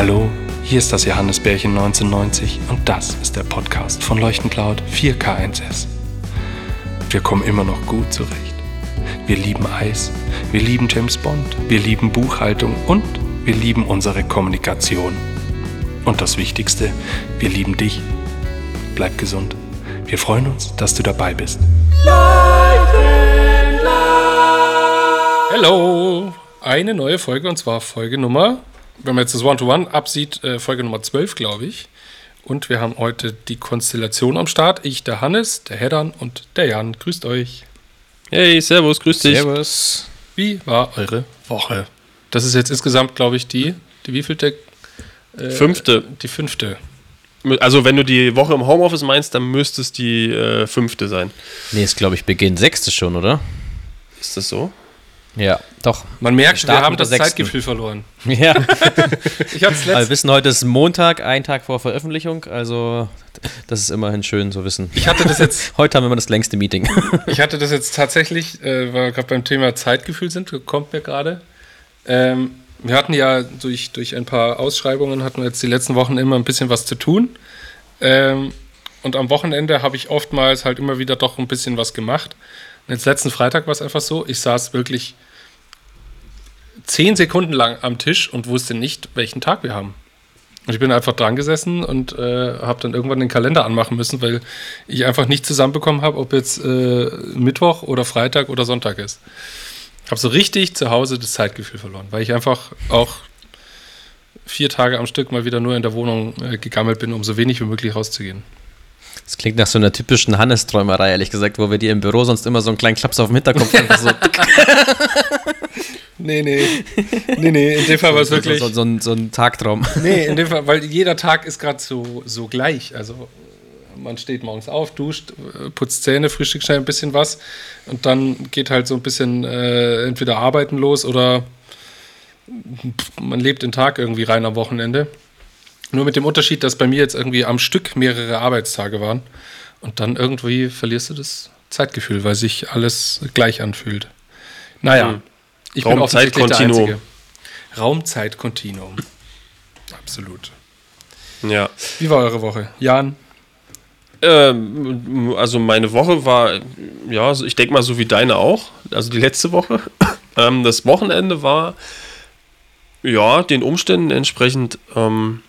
Hallo, hier ist das Johannesbärchen 1990 und das ist der Podcast von Leuchtencloud 4K1S. Wir kommen immer noch gut zurecht. Wir lieben Eis, wir lieben James Bond, wir lieben Buchhaltung und wir lieben unsere Kommunikation. Und das Wichtigste, wir lieben dich. Bleib gesund. Wir freuen uns, dass du dabei bist. Hello! Eine neue Folge und zwar Folge Nummer, wenn man jetzt das One-to-One absieht, äh, Folge Nummer 12, glaube ich. Und wir haben heute die Konstellation am Start. Ich, der Hannes, der Heddan und der Jan. Grüßt euch. Hey, servus, grüß dich. Servus. Wie war eure Woche? Das ist jetzt insgesamt, glaube ich, die, die wievielte? Äh, Fünfte. Die fünfte. Also, wenn du die Woche im Homeoffice meinst, dann müsste es die äh, fünfte sein. Nee, ist glaube ich Beginn sechste schon, oder? Ist das so? Ja, doch. Man merkt, wir starten haben das sechsten. Zeitgefühl verloren. Ja, Ich habe es aber wir letzt, wissen, heute ist Montag, ein Tag vor Veröffentlichung, also das ist immerhin schön zu wissen. ich hatte das jetzt Heute haben wir immer das längste Meeting. Ich hatte das jetzt tatsächlich, äh, weil wir gerade beim Thema Zeitgefühl sind, kommt mir gerade. Ähm, wir hatten ja durch, durch ein paar Ausschreibungen, hatten wir jetzt die letzten Wochen immer ein bisschen was zu tun. Ähm, und am Wochenende habe ich oftmals halt immer wieder doch ein bisschen was gemacht. Jetzt letzten Freitag war es einfach so, ich saß wirklich zehn Sekunden lang am Tisch und wusste nicht, welchen Tag wir haben. Und ich bin einfach dran gesessen und äh, habe dann irgendwann den Kalender anmachen müssen, weil ich einfach nicht zusammenbekommen habe, ob jetzt äh, Mittwoch oder Freitag oder Sonntag ist. Habe so richtig zu Hause das Zeitgefühl verloren, weil ich einfach auch vier Tage am Stück mal wieder nur in der Wohnung äh, gegammelt bin, um so wenig wie möglich rauszugehen. Das klingt nach so einer typischen Hannes-Träumerei, ehrlich gesagt, wo wir dir im Büro sonst immer so einen kleinen Klaps auf dem Hinterkopf einfach so, Nee, nee. Nee, nee, in dem Fall war es so, wirklich. so, so, ein, so ein Tagtraum. Nee, in dem Fall, weil jeder Tag ist gerade so, so gleich. Also man steht morgens auf, duscht, äh, putzt Zähne, frühstückt schnell ein bisschen was und dann geht halt so ein bisschen äh, entweder arbeiten los oder man lebt den Tag irgendwie rein am Wochenende. Nur mit dem Unterschied, dass bei mir jetzt irgendwie am Stück mehrere Arbeitstage waren und dann irgendwie verlierst du das Zeitgefühl, weil sich alles gleich anfühlt. Naja, Hm. ich bin offensichtlich der Raumzeitkontinuum. Raumzeitkontinuum. Absolut. Ja. Wie war eure Woche? Jan? Ähm, also, meine Woche war, ja, also ich denke mal so wie deine auch. Also, die letzte Woche. ähm, das Wochenende war, ja, den Umständen entsprechend, ähm,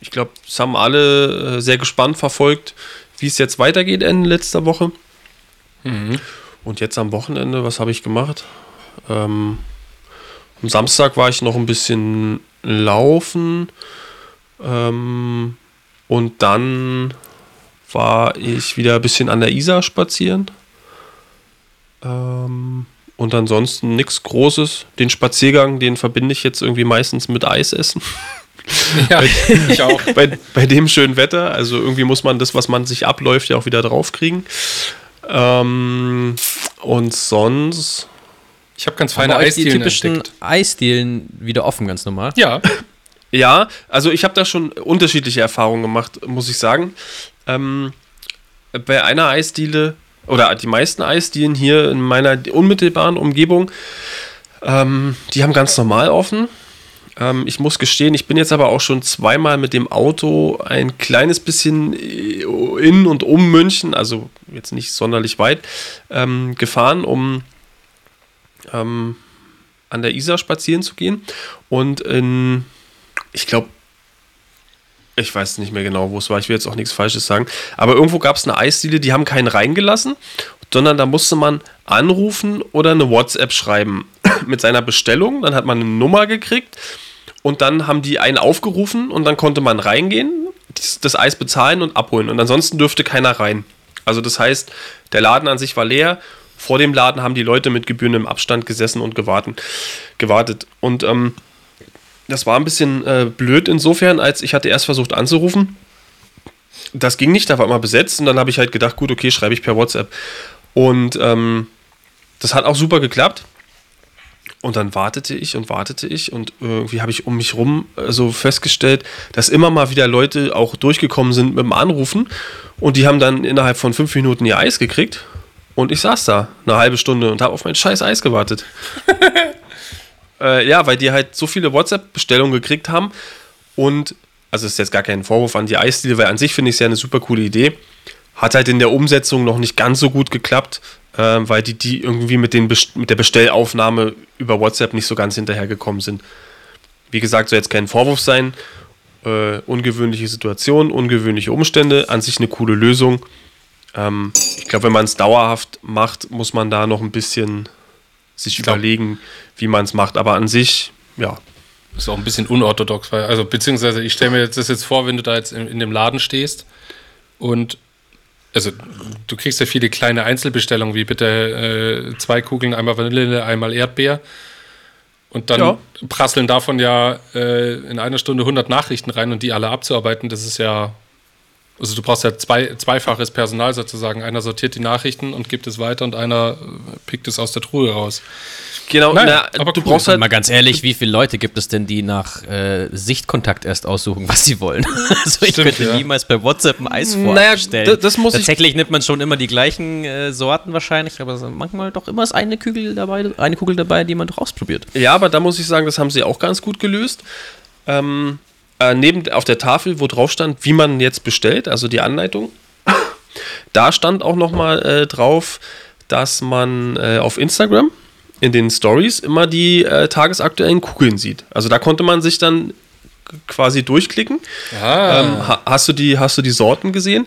ich glaube, es haben alle äh, sehr gespannt verfolgt, wie es jetzt weitergeht Ende letzter Woche. Und jetzt am Wochenende, was habe ich gemacht? Ähm, am Samstag war ich noch ein bisschen laufen. Ähm, und dann war ich wieder ein bisschen an der Isar spazieren. Ähm, und ansonsten nichts Großes. Den Spaziergang, den verbinde ich jetzt irgendwie meistens mit Eisessen. Ja, ich auch. bei, bei dem schönen Wetter. Also irgendwie muss man das, was man sich abläuft, ja auch wieder draufkriegen. Ähm, und sonst. Ich habe ganz feine euch die Eisdielen typischen entdeckt. Eisdielen wieder offen, ganz normal. Ja, Ja, also ich habe da schon unterschiedliche Erfahrungen gemacht, muss ich sagen. Ähm, bei einer Eisdiele oder die meisten Eisdielen hier in meiner unmittelbaren Umgebung, ähm, die haben ganz normal offen. Ähm, ich muss gestehen, ich bin jetzt aber auch schon zweimal mit dem Auto ein kleines bisschen in und um München, also jetzt nicht sonderlich weit, ähm, gefahren, um ähm, an der Isar spazieren zu gehen. Und in, ich glaube, ich weiß nicht mehr genau, wo es war, ich will jetzt auch nichts Falsches sagen, aber irgendwo gab es eine Eisdiele, die haben keinen reingelassen, sondern da musste man anrufen oder eine WhatsApp schreiben mit seiner Bestellung, dann hat man eine Nummer gekriegt und dann haben die einen aufgerufen und dann konnte man reingehen, das, Eis bezahlen und abholen und ansonsten dürfte keiner rein. Also das heißt, der Laden an sich war leer, vor dem Laden haben die Leute mit gebührendem Abstand gesessen und gewartet. gewartet. Und ähm, das war ein bisschen äh, blöd insofern, als ich hatte erst versucht anzurufen. Das ging nicht, da war immer besetzt und dann habe ich halt gedacht, gut, okay, schreibe ich per WhatsApp. Und ähm, das hat auch super geklappt. Und dann wartete ich und wartete ich und irgendwie habe ich um mich rum äh, so festgestellt, dass immer mal wieder Leute auch durchgekommen sind mit dem Anrufen und die haben dann innerhalb von fünf Minuten ihr Eis gekriegt und ich saß da eine halbe Stunde und habe auf mein scheiß Eis gewartet. Äh, ja, weil die halt so viele WhatsApp-Bestellungen gekriegt haben und, also ist jetzt gar kein Vorwurf an die Eisdiele, weil an sich finde ich es ja eine super coole Idee. Hat halt in der Umsetzung noch nicht ganz so gut geklappt, äh, weil die, die irgendwie mit, den Best mit der Bestellaufnahme über WhatsApp nicht so ganz hinterhergekommen sind. Wie gesagt, soll jetzt kein Vorwurf sein. Äh, ungewöhnliche Situation, ungewöhnliche Umstände, an sich eine coole Lösung. Ähm, ich glaube, wenn man es dauerhaft macht, muss man da noch ein bisschen sich glaub- überlegen, wie man es macht. Aber an sich, ja, Ist auch ein bisschen unorthodox, weil, also beziehungsweise ich stelle mir das jetzt vor, wenn du da jetzt in, in dem Laden stehst und also du kriegst ja viele kleine Einzelbestellungen, wie bitte äh, zwei Kugeln, einmal Vanille, einmal Erdbeer. Und dann Ja. prasseln davon ja äh, in einer Stunde 100 Nachrichten rein und die alle abzuarbeiten, das ist ja, also du brauchst ja zwei, zweifaches Personal sozusagen. Einer sortiert die Nachrichten und gibt es weiter und einer äh, pickt es aus der Truhe raus. genau. Naja, na, aber du cool. brauchst halt Mal ganz ehrlich, wie viele Leute gibt es denn, die nach äh, Sichtkontakt erst aussuchen, was sie wollen? also ich Stimmt, könnte ja. niemals bei WhatsApp ein Eis Naja, vorstellen. das muss ich- Tatsächlich nimmt man schon immer die gleichen äh, Sorten wahrscheinlich, aber manchmal doch immer ist eine Kugel dabei, eine Kugel dabei, die man doch ausprobiert. Ja, aber da muss ich sagen, das haben sie auch ganz gut gelöst. Ähm, äh, neben auf der Tafel, wo drauf stand, wie man jetzt bestellt, also die Anleitung, da stand auch nochmal äh, drauf, dass man äh, auf Instagram in den Stories immer die äh, tagesaktuellen Kugeln sieht. Also da konnte man sich dann quasi durchklicken. Ah, Ähm, ha hast, du die, hast du die Sorten gesehen?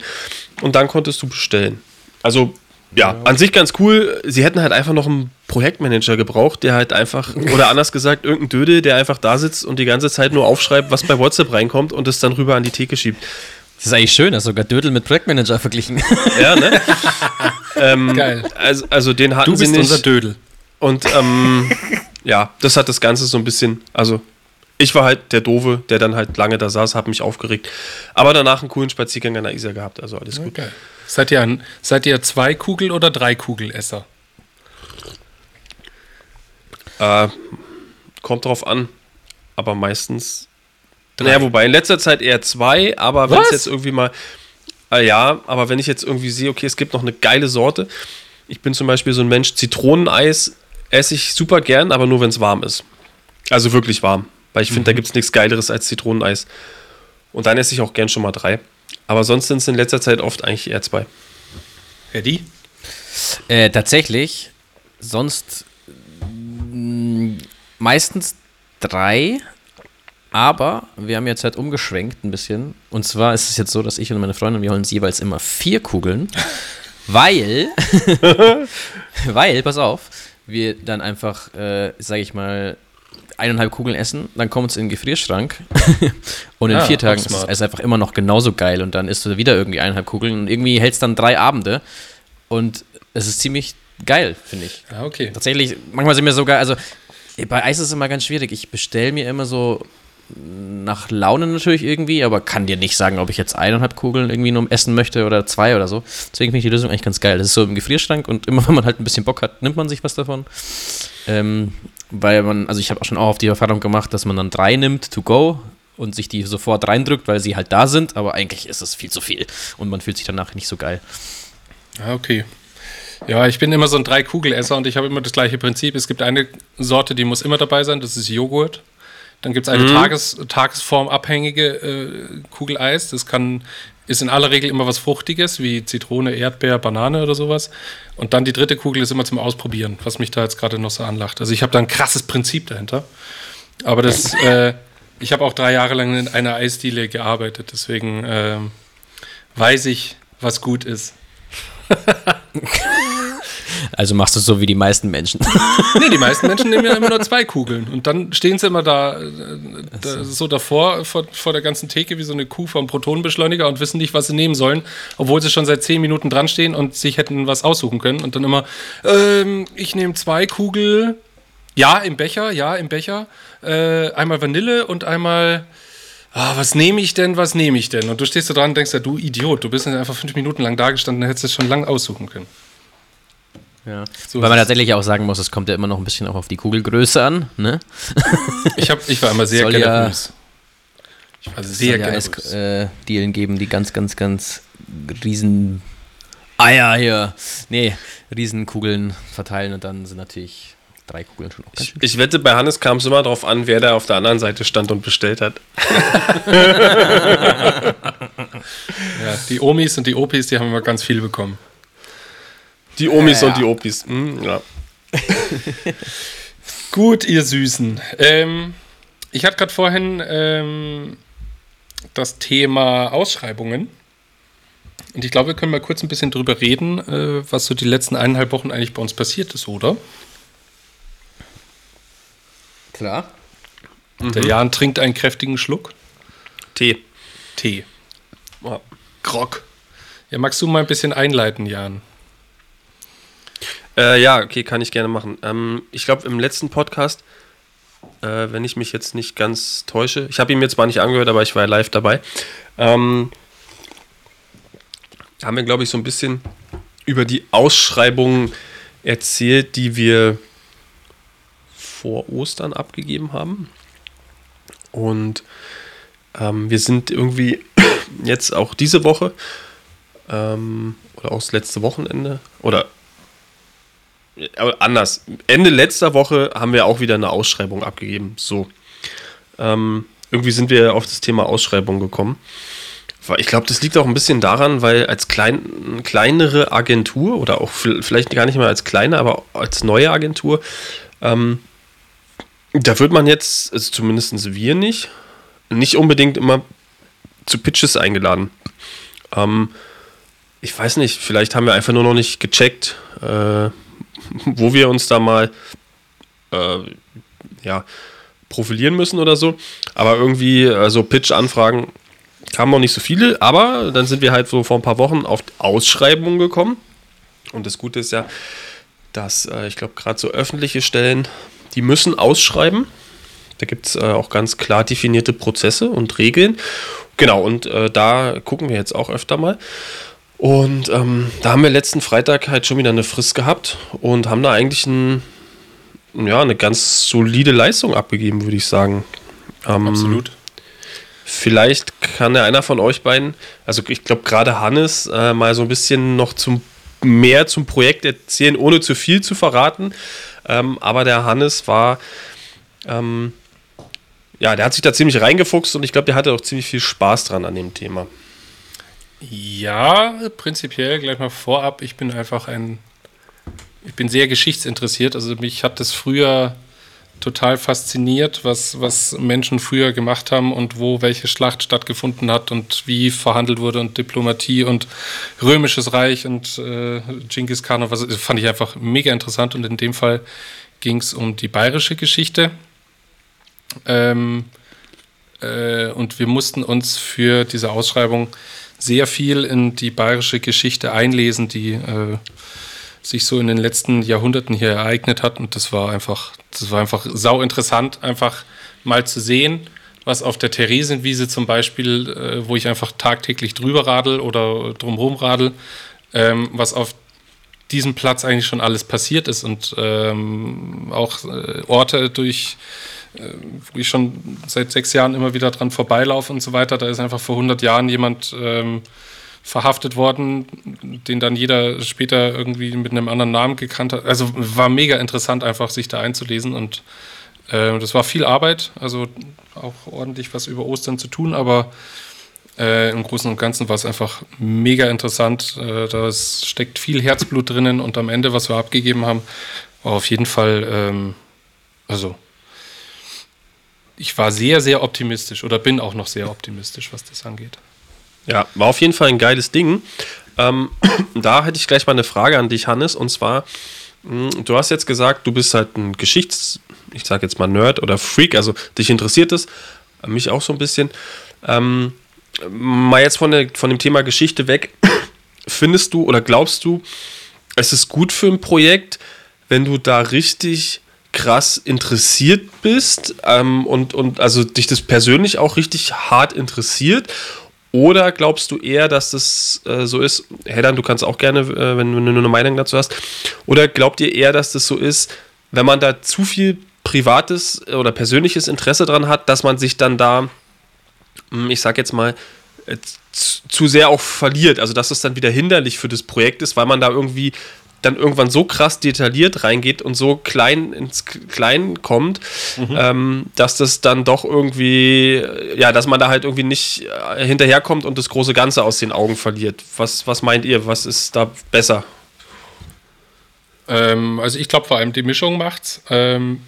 Und dann konntest du bestellen. Also, ja, an sich ganz cool. Sie hätten halt einfach noch einen Projektmanager gebraucht, der halt einfach, oder anders gesagt, irgendein Dödel, der einfach da sitzt und die ganze Zeit nur aufschreibt, was bei WhatsApp reinkommt und es dann rüber an die Theke schiebt. Das ist eigentlich schön, dass sogar Dödel mit Projektmanager verglichen. Ja, ne? ähm, Geil. Also, also den hatten du bist sie nicht. unser Dödel. Und ähm, ja, das hat das Ganze so ein bisschen, also ich war halt der Doofe, der dann halt lange da saß, habe mich aufgeregt. Aber danach einen coolen Spaziergang an der Isar gehabt, also alles gut. Seid ihr, ein, seid ihr zwei Kugel- oder drei Kugelesser? Äh, kommt drauf an, aber meistens. Naja, wobei in letzter Zeit eher zwei, aber wenn es jetzt irgendwie mal. Äh, ja, aber wenn ich jetzt irgendwie sehe, okay, es gibt noch eine geile Sorte. Ich bin zum Beispiel so ein Mensch, Zitroneneis esse ich super gern, aber nur wenn es warm ist. Also wirklich warm. Weil ich finde, da gibt es nichts Geileres als Zitroneneis. Und dann esse ich auch gern schon mal drei. Aber sonst sind es in letzter Zeit oft eigentlich eher zwei. Eddie? Äh, tatsächlich, sonst mh, meistens drei, aber wir haben jetzt halt umgeschwenkt ein bisschen. Und zwar ist es jetzt so, dass ich und meine Freundin, wir holen uns jeweils immer vier Kugeln, weil, weil, pass auf, wir dann einfach, äh, sag ich mal, eineinhalb Kugeln essen, dann kommt es in den Gefrierschrank und in Ah, vier Tagen ist smart. es einfach immer noch genauso geil und dann isst du wieder irgendwie eineinhalb Kugeln und irgendwie hält es dann drei Abende und es ist ziemlich geil, finde ich. Ah, okay. Tatsächlich, manchmal sind mir sogar, also bei Eis ist es immer ganz schwierig. Ich bestelle mir immer so nach Laune natürlich irgendwie, aber kann dir nicht sagen, ob ich jetzt eineinhalb Kugeln irgendwie nur essen möchte oder zwei oder so. Deswegen finde ich die Lösung eigentlich ganz geil. Das ist so im Gefrierschrank und immer wenn man halt ein bisschen Bock hat, nimmt man sich was davon. Ähm, weil man, also ich habe auch schon auch auf die Erfahrung gemacht, dass man dann drei nimmt to go und sich die sofort reindrückt, weil sie halt da sind, aber eigentlich ist es viel zu viel und man fühlt sich danach nicht so geil. Ah, okay. Ja, ich bin immer so ein Drei-Kugelesser und ich habe immer das gleiche Prinzip. Es gibt eine Sorte, die muss immer dabei sein, das ist Joghurt. Dann gibt es eine Tages, tagesformabhängige äh, Kugeleis. Das kann, ist in aller Regel immer was Fruchtiges, wie Zitrone, Erdbeer, Banane oder sowas. Und dann die dritte Kugel ist immer zum Ausprobieren, was mich da jetzt gerade noch so anlacht. Also ich habe da ein krasses Prinzip dahinter. Aber das, äh, ich habe auch drei Jahre lang in einer Eisdiele gearbeitet, deswegen ähm, weiß ich, was gut ist. Also machst du es so wie die meisten Menschen. Nee, die meisten Menschen nehmen ja immer nur zwei Kugeln. Und dann stehen sie immer da, äh, da so davor, vor, vor der ganzen Theke, wie so eine Kuh vom Protonenbeschleuniger und wissen nicht, was sie nehmen sollen, obwohl sie schon seit zehn Minuten dran stehen und sich hätten was aussuchen können. Und dann immer, ähm, ich nehme zwei Kugel, ja, im Becher, ja, im Becher, äh, einmal Vanille und einmal. Ah, was nehme ich denn, was nehme ich denn? Und du stehst da dran und denkst ja, du Idiot, du bist einfach fünf Minuten lang da gestanden, hättest es schon lang aussuchen können. Ja. So Weil man tatsächlich auch sagen muss, es kommt ja immer noch ein bisschen auch auf die Kugelgröße an. Ne? Ich, hab, ich war immer sehr Soll ja- generös. ich war Es sehr soll ja. Eis, äh, Dielen geben, die ganz, ganz, ganz riesen Eier hier. Nee, Riesenkugeln verteilen und dann sind natürlich drei Kugeln schon auch Ich, ich wette, bei Hannes kam es immer darauf an, wer da auf der anderen Seite stand und bestellt hat. Ja, die Omis und die Opis, die haben immer ganz viel bekommen. Die Omis Ja. und die Opis. Hm, ja. Gut, ihr Süßen. Ähm, ich hatte gerade vorhin ähm, das Thema Ausschreibungen. Und ich glaube, wir können mal kurz ein bisschen drüber reden, äh, was so die letzten eineinhalb Wochen eigentlich bei uns passiert ist, oder? Klar. Der Jan trinkt einen kräftigen Schluck Tee. Tee. Ja. Grog. Ja, magst du mal ein bisschen einleiten, Jan? Äh, ja, okay, kann ich gerne machen. Ähm, ich glaube, im letzten Podcast, äh, wenn ich mich jetzt nicht ganz täusche, ich habe ihn mir zwar nicht angehört, aber ich war live dabei, ähm, haben wir, glaube ich, so ein bisschen über die Ausschreibungen erzählt, die wir vor Ostern abgegeben haben. Und ähm, wir sind irgendwie jetzt auch diese Woche ähm, oder auch das letzte Wochenende oder anders. Ende letzter Woche haben wir auch wieder eine Ausschreibung abgegeben. So. Ähm, irgendwie sind wir auf das Thema Ausschreibung gekommen. Ich glaube, das liegt auch ein bisschen daran, weil als klein, kleinere Agentur oder auch vielleicht gar nicht mal als kleine, aber als neue Agentur, ähm, da wird man jetzt, also zumindest wir nicht, nicht unbedingt immer zu Pitches eingeladen. Ähm, ich weiß nicht, vielleicht haben wir einfach nur noch nicht gecheckt, äh, wo wir uns da mal äh, ja, profilieren müssen oder so. Aber irgendwie, also Pitch-Anfragen kamen noch nicht so viele, aber dann sind wir halt so vor ein paar Wochen auf Ausschreibungen gekommen. Und das Gute ist ja, dass äh, ich glaube, gerade so öffentliche Stellen, die müssen ausschreiben. Da gibt es äh, auch ganz klar definierte Prozesse und Regeln. Genau, und äh, da gucken wir jetzt auch öfter mal. Und ähm, da haben wir letzten Freitag halt schon wieder eine Frist gehabt und haben da eigentlich ein, ja, eine ganz solide Leistung abgegeben, würde ich sagen. Ähm, Absolut. Vielleicht kann ja einer von euch beiden, also ich glaube gerade Hannes, äh, mal so ein bisschen noch zum mehr zum Projekt erzählen, ohne zu viel zu verraten. Ähm, aber der Hannes war, ähm, ja, der hat sich da ziemlich reingefuchst und ich glaube, der hatte auch ziemlich viel Spaß dran an dem Thema. Ja, prinzipiell gleich mal vorab. Ich bin einfach ein, ich bin sehr geschichtsinteressiert. Also mich hat das früher total fasziniert, was, was Menschen früher gemacht haben und wo welche Schlacht stattgefunden hat und wie verhandelt wurde und Diplomatie und Römisches Reich und äh, Genghis Khan und was das fand ich einfach mega interessant und in dem Fall ging es um die bayerische Geschichte. Ähm, äh, und wir mussten uns für diese Ausschreibung sehr viel in die bayerische Geschichte einlesen, die äh, sich so in den letzten Jahrhunderten hier ereignet hat. Und das war einfach, das war einfach sau interessant, einfach mal zu sehen, was auf der Theresienwiese zum Beispiel, äh, wo ich einfach tagtäglich drüber radel oder drumherum radel, ähm, was auf diesem Platz eigentlich schon alles passiert ist und ähm, auch äh, Orte durch wo ich schon seit sechs Jahren immer wieder dran vorbeilaufe und so weiter. Da ist einfach vor 100 Jahren jemand ähm, verhaftet worden, den dann jeder später irgendwie mit einem anderen Namen gekannt hat. Also war mega interessant, einfach sich da einzulesen und äh, das war viel Arbeit, also auch ordentlich was über Ostern zu tun, aber äh, im Großen und Ganzen war es einfach mega interessant. Äh, da steckt viel Herzblut drinnen und am Ende, was wir abgegeben haben, war auf jeden Fall, ähm, also ich war sehr, sehr optimistisch oder bin auch noch sehr optimistisch, was das angeht. Ja, war auf jeden Fall ein geiles Ding. Ähm, da hätte ich gleich mal eine Frage an dich, Hannes. Und zwar, mh, du hast jetzt gesagt, du bist halt ein Geschichts-, ich sage jetzt mal Nerd oder Freak, also dich interessiert es, mich auch so ein bisschen. Ähm, mal jetzt von, der, von dem Thema Geschichte weg. Findest du oder glaubst du, es ist gut für ein Projekt, wenn du da richtig krass interessiert bist ähm, und, und also dich das persönlich auch richtig hart interessiert? Oder glaubst du eher, dass das äh, so ist? Hedan, du kannst auch gerne, äh, wenn, wenn du eine Meinung dazu hast. Oder glaubt ihr eher, dass das so ist, wenn man da zu viel privates oder persönliches Interesse dran hat, dass man sich dann da, hm, ich sag jetzt mal, äh, zu sehr auch verliert? Also, dass es dann wieder hinderlich für das Projekt ist, weil man da irgendwie dann irgendwann so krass detailliert reingeht und so klein ins Klein kommt, mhm. ähm, dass das dann doch irgendwie, ja, dass man da halt irgendwie nicht äh, hinterherkommt und das große Ganze aus den Augen verliert. Was, was meint ihr? Was ist da besser? Ähm, also ich glaube vor allem die Mischung macht's. Ähm,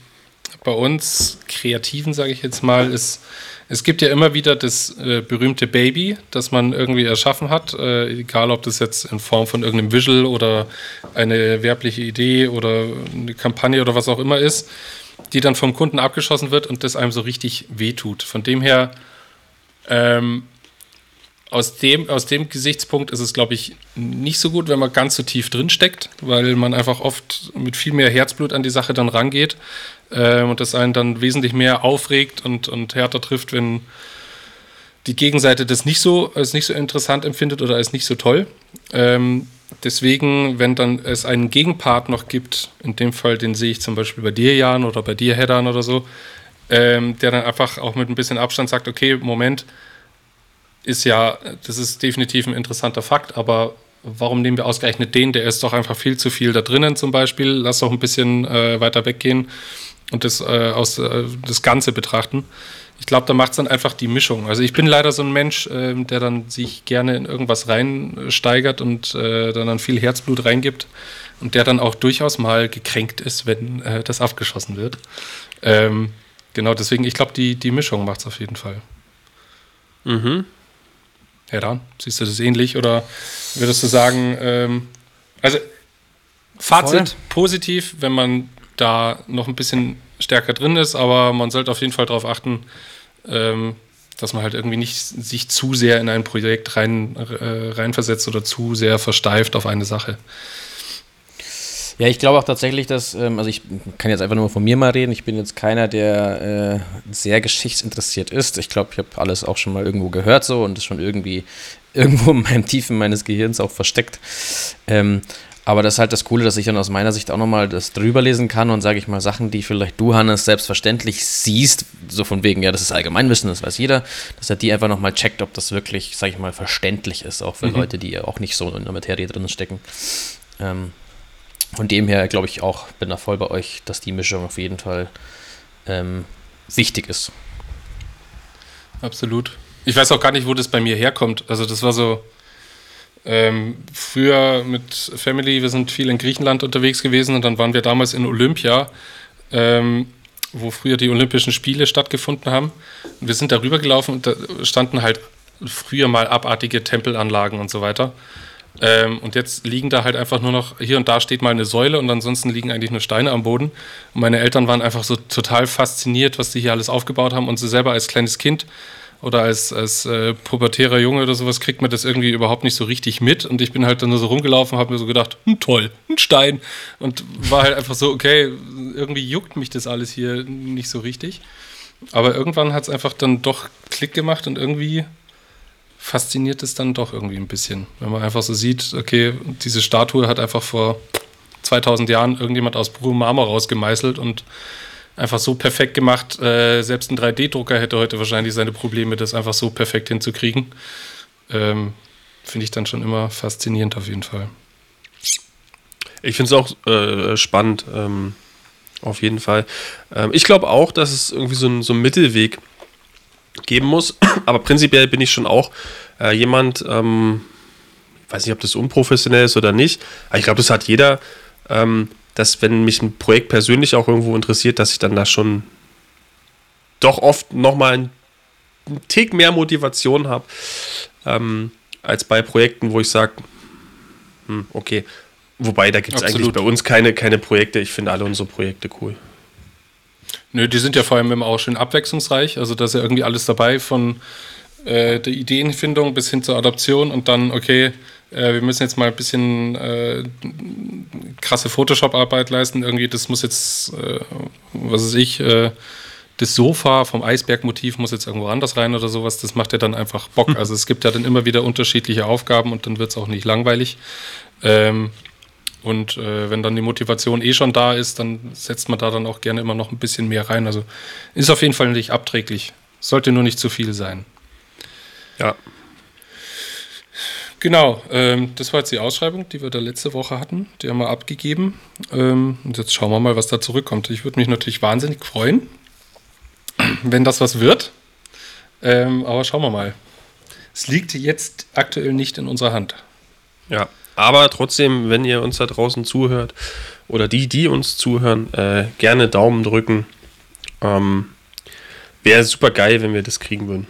bei uns Kreativen, sage ich jetzt mal, ist es gibt ja immer wieder das äh, berühmte Baby, das man irgendwie erschaffen hat, äh, egal ob das jetzt in Form von irgendeinem Visual oder eine werbliche Idee oder eine Kampagne oder was auch immer ist, die dann vom Kunden abgeschossen wird und das einem so richtig wehtut. Von dem her, ähm, aus dem, aus dem Gesichtspunkt ist es, glaube ich, nicht so gut, wenn man ganz so tief drin steckt, weil man einfach oft mit viel mehr Herzblut an die Sache dann rangeht äh, und das einen dann wesentlich mehr aufregt und, und härter trifft, wenn die Gegenseite das nicht so als nicht so interessant empfindet oder als nicht so toll. Ähm, deswegen, wenn dann es einen Gegenpart noch gibt, in dem Fall, den sehe ich zum Beispiel bei dir, Jan, oder bei dir, Heddern oder so, ähm, der dann einfach auch mit ein bisschen Abstand sagt, okay, Moment, ist ja, das ist definitiv ein interessanter Fakt, aber warum nehmen wir ausgerechnet den? Der ist doch einfach viel zu viel da drinnen zum Beispiel. Lass doch ein bisschen äh, weiter weggehen und das äh, aus äh, das Ganze betrachten. Ich glaube, da macht es dann einfach die Mischung. Also ich bin leider so ein Mensch, äh, der dann sich gerne in irgendwas reinsteigert und äh, dann, dann viel Herzblut reingibt und der dann auch durchaus mal gekränkt ist, wenn äh, das abgeschossen wird. Ähm, genau, deswegen, ich glaube, die, die Mischung macht es auf jeden Fall. Mhm. Ja, dann siehst du das ähnlich oder würdest du sagen, ähm, also Fazit Voll. positiv, wenn man da noch ein bisschen stärker drin ist, aber man sollte auf jeden Fall darauf achten, ähm, dass man halt irgendwie nicht sich zu sehr in ein Projekt rein, äh, reinversetzt oder zu sehr versteift auf eine Sache. Ja, ich glaube auch tatsächlich, dass, ähm, also ich kann jetzt einfach nur von mir mal reden, ich bin jetzt keiner, der äh, sehr geschichtsinteressiert ist. Ich glaube, ich habe alles auch schon mal irgendwo gehört so und ist schon irgendwie irgendwo in meinem Tiefen meines Gehirns auch versteckt. Ähm, aber das ist halt das Coole, dass ich dann aus meiner Sicht auch nochmal das drüber lesen kann und sage ich mal Sachen, die vielleicht du, Hannes, selbstverständlich siehst, so von wegen, ja, das ist Allgemeinwissen, das weiß jeder, dass er die einfach nochmal checkt, ob das wirklich, sage ich mal, verständlich ist, auch für mhm. Leute, die auch nicht so in der Materie drin stecken. Ähm, von dem her glaube ich auch, bin da voll bei euch, dass die Mischung auf jeden Fall ähm, wichtig ist. Absolut. Ich weiß auch gar nicht, wo das bei mir herkommt. Also das war so ähm, früher mit Family, wir sind viel in Griechenland unterwegs gewesen und dann waren wir damals in Olympia, ähm, wo früher die Olympischen Spiele stattgefunden haben. Und wir sind darüber gelaufen und da standen halt früher mal abartige Tempelanlagen und so weiter. Ähm, und jetzt liegen da halt einfach nur noch, hier und da steht mal eine Säule und ansonsten liegen eigentlich nur Steine am Boden. Und meine Eltern waren einfach so total fasziniert, was die hier alles aufgebaut haben und sie selber als kleines Kind oder als, als äh, pubertärer Junge oder sowas kriegt man das irgendwie überhaupt nicht so richtig mit. Und ich bin halt dann nur so rumgelaufen, habe mir so gedacht, hm, toll, ein Stein. Und war halt einfach so, okay, irgendwie juckt mich das alles hier nicht so richtig. Aber irgendwann hat es einfach dann doch Klick gemacht und irgendwie fasziniert es dann doch irgendwie ein bisschen. Wenn man einfach so sieht, okay, diese Statue hat einfach vor 2000 Jahren irgendjemand aus purem Marmor rausgemeißelt und einfach so perfekt gemacht. Äh, selbst ein 3D-Drucker hätte heute wahrscheinlich seine Probleme, das einfach so perfekt hinzukriegen. Ähm, finde ich dann schon immer faszinierend auf jeden Fall. Ich finde es auch äh, spannend, ähm, auf jeden Fall. Ähm, ich glaube auch, dass es irgendwie so, ein, so einen Mittelweg geben muss, aber prinzipiell bin ich schon auch äh, jemand, ähm, weiß nicht, ob das unprofessionell ist oder nicht, aber ich glaube, das hat jeder, ähm, dass wenn mich ein Projekt persönlich auch irgendwo interessiert, dass ich dann da schon doch oft nochmal einen Tick mehr Motivation habe, ähm, als bei Projekten, wo ich sage, hm, okay, wobei da gibt es eigentlich bei uns keine, keine Projekte, ich finde alle unsere Projekte cool. Nö, die sind ja vor allem immer auch schön abwechslungsreich, also da ist ja irgendwie alles dabei von äh, der Ideenfindung bis hin zur Adaption und dann, okay, äh, wir müssen jetzt mal ein bisschen äh, krasse Photoshop-Arbeit leisten. Irgendwie, das muss jetzt, äh, was weiß ich, äh, das Sofa vom Eisbergmotiv muss jetzt irgendwo anders rein oder sowas. Das macht ja dann einfach Bock. Hm. Also es gibt ja dann immer wieder unterschiedliche Aufgaben und dann wird es auch nicht langweilig. Ähm, und äh, wenn dann die Motivation eh schon da ist, dann setzt man da dann auch gerne immer noch ein bisschen mehr rein. Also ist auf jeden Fall nicht abträglich. Sollte nur nicht zu viel sein. Ja, Genau, ähm, das war jetzt die Ausschreibung, die wir da letzte Woche hatten. Die haben wir abgegeben. Ähm, und jetzt schauen wir mal, was da zurückkommt. Ich würde mich natürlich wahnsinnig freuen, wenn das was wird. Ähm, aber schauen wir mal. Es liegt jetzt aktuell nicht in unserer Hand. Ja, aber trotzdem, wenn ihr uns da draußen zuhört oder die, die uns zuhören, äh, gerne Daumen drücken. Ähm, Wäre super geil, wenn wir das kriegen würden.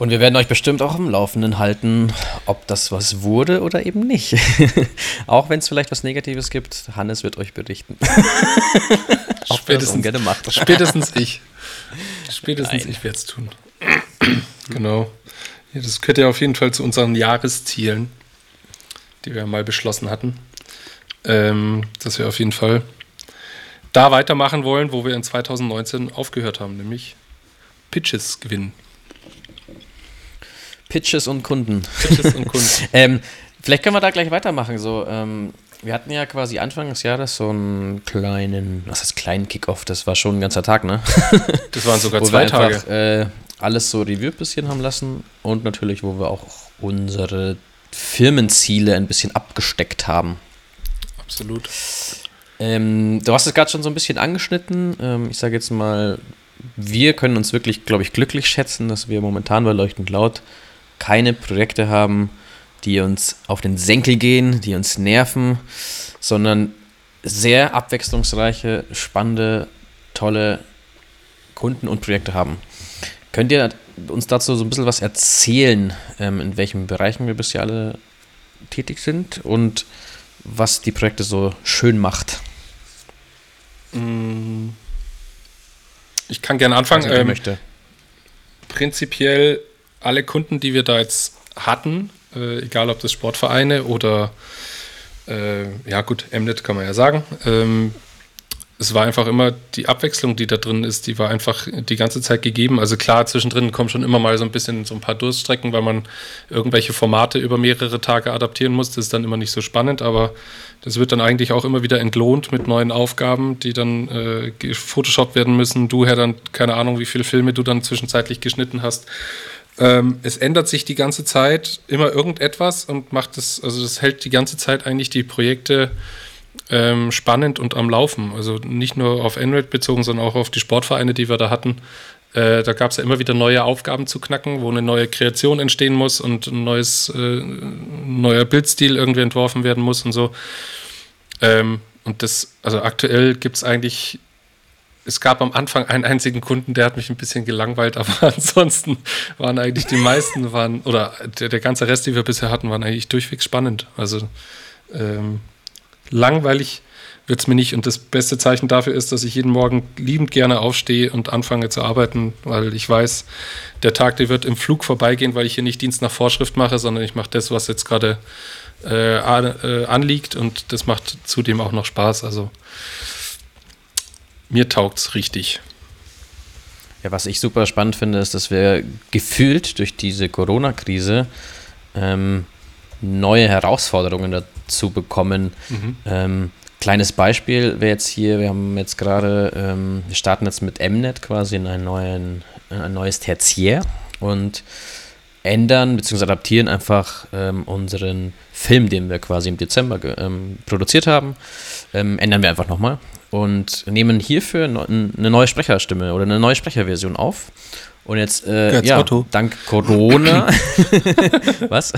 Und wir werden euch bestimmt auch im Laufenden halten, ob das was wurde oder eben nicht. auch wenn es vielleicht was Negatives gibt, Hannes wird euch berichten. auch spätestens, gerne macht. spätestens ich. Spätestens Nein. ich werde es tun. genau. Ja, das gehört ja auf jeden Fall zu unseren Jahreszielen, die wir mal beschlossen hatten. Ähm, dass wir auf jeden Fall da weitermachen wollen, wo wir in 2019 aufgehört haben, nämlich Pitches gewinnen. Pitches und Kunden. Pitches und Kunden. ähm, vielleicht können wir da gleich weitermachen. So, ähm, wir hatten ja quasi Anfang des Jahres so einen kleinen, was heißt kleinen Kickoff, das war schon ein ganzer Tag, ne? Das waren sogar zwei Tage. Einfach, äh, alles so Revue ein bisschen haben lassen und natürlich, wo wir auch unsere Firmenziele ein bisschen abgesteckt haben. Absolut. Ähm, du hast es gerade schon so ein bisschen angeschnitten. Ähm, ich sage jetzt mal, wir können uns wirklich, glaube ich, glücklich schätzen, dass wir momentan bei Leuchtend Laut keine Projekte haben, die uns auf den Senkel gehen, die uns nerven, sondern sehr abwechslungsreiche, spannende, tolle Kunden und Projekte haben. Könnt ihr uns dazu so ein bisschen was erzählen, ähm, in welchen Bereichen wir bisher alle tätig sind und was die Projekte so schön macht? Ich kann gerne anfangen. Also, ähm, möchte. Prinzipiell alle Kunden, die wir da jetzt hatten, äh, egal ob das Sportvereine oder äh, ja gut, Mnet kann man ja sagen, ähm, es war einfach immer die Abwechslung, die da drin ist, die war einfach die ganze Zeit gegeben. Also klar, zwischendrin kommen schon immer mal so ein bisschen so ein paar Durststrecken, weil man irgendwelche Formate über mehrere Tage adaptieren muss. Das ist dann immer nicht so spannend, aber das wird dann eigentlich auch immer wieder entlohnt mit neuen Aufgaben, die dann äh, werden müssen. Du, Herr, dann keine Ahnung, wie viele Filme du dann zwischenzeitlich geschnitten hast. Ähm, es ändert sich die ganze Zeit immer irgendetwas und macht es, also das hält die ganze Zeit eigentlich die Projekte ähm, spannend und am Laufen. Also nicht nur auf NRED bezogen, sondern auch auf die Sportvereine, die wir da hatten. Äh, da gab es ja immer wieder neue Aufgaben zu knacken, wo eine neue Kreation entstehen muss und ein neues, äh, neuer Bildstil irgendwie entworfen werden muss und so. Ähm, und das, also aktuell gibt es eigentlich es gab am Anfang einen einzigen Kunden, der hat mich ein bisschen gelangweilt, aber ansonsten waren eigentlich die meisten, waren, oder der, der ganze Rest, die wir bisher hatten, waren eigentlich durchweg spannend. Also ähm, langweilig wird es mir nicht. Und das beste Zeichen dafür ist, dass ich jeden Morgen liebend gerne aufstehe und anfange zu arbeiten, weil ich weiß, der Tag, der wird im Flug vorbeigehen, weil ich hier nicht Dienst nach Vorschrift mache, sondern ich mache das, was jetzt gerade äh, äh anliegt und das macht zudem auch noch Spaß. Also mir taugt es richtig. Ja, was ich super spannend finde, ist, dass wir gefühlt durch diese Corona-Krise ähm, neue Herausforderungen dazu bekommen. Mhm. Ähm, kleines Beispiel wäre jetzt hier, wir haben jetzt gerade, ähm, wir starten jetzt mit Mnet quasi in einen neuen, ein neues Tertiär und ändern bzw. adaptieren einfach ähm, unseren Film, den wir quasi im Dezember ähm, produziert haben, ähm, ändern wir einfach nochmal und nehmen hierfür eine neue Sprecherstimme oder eine neue Sprecherversion auf. Und jetzt, äh, ja, Otto. dank Corona. was?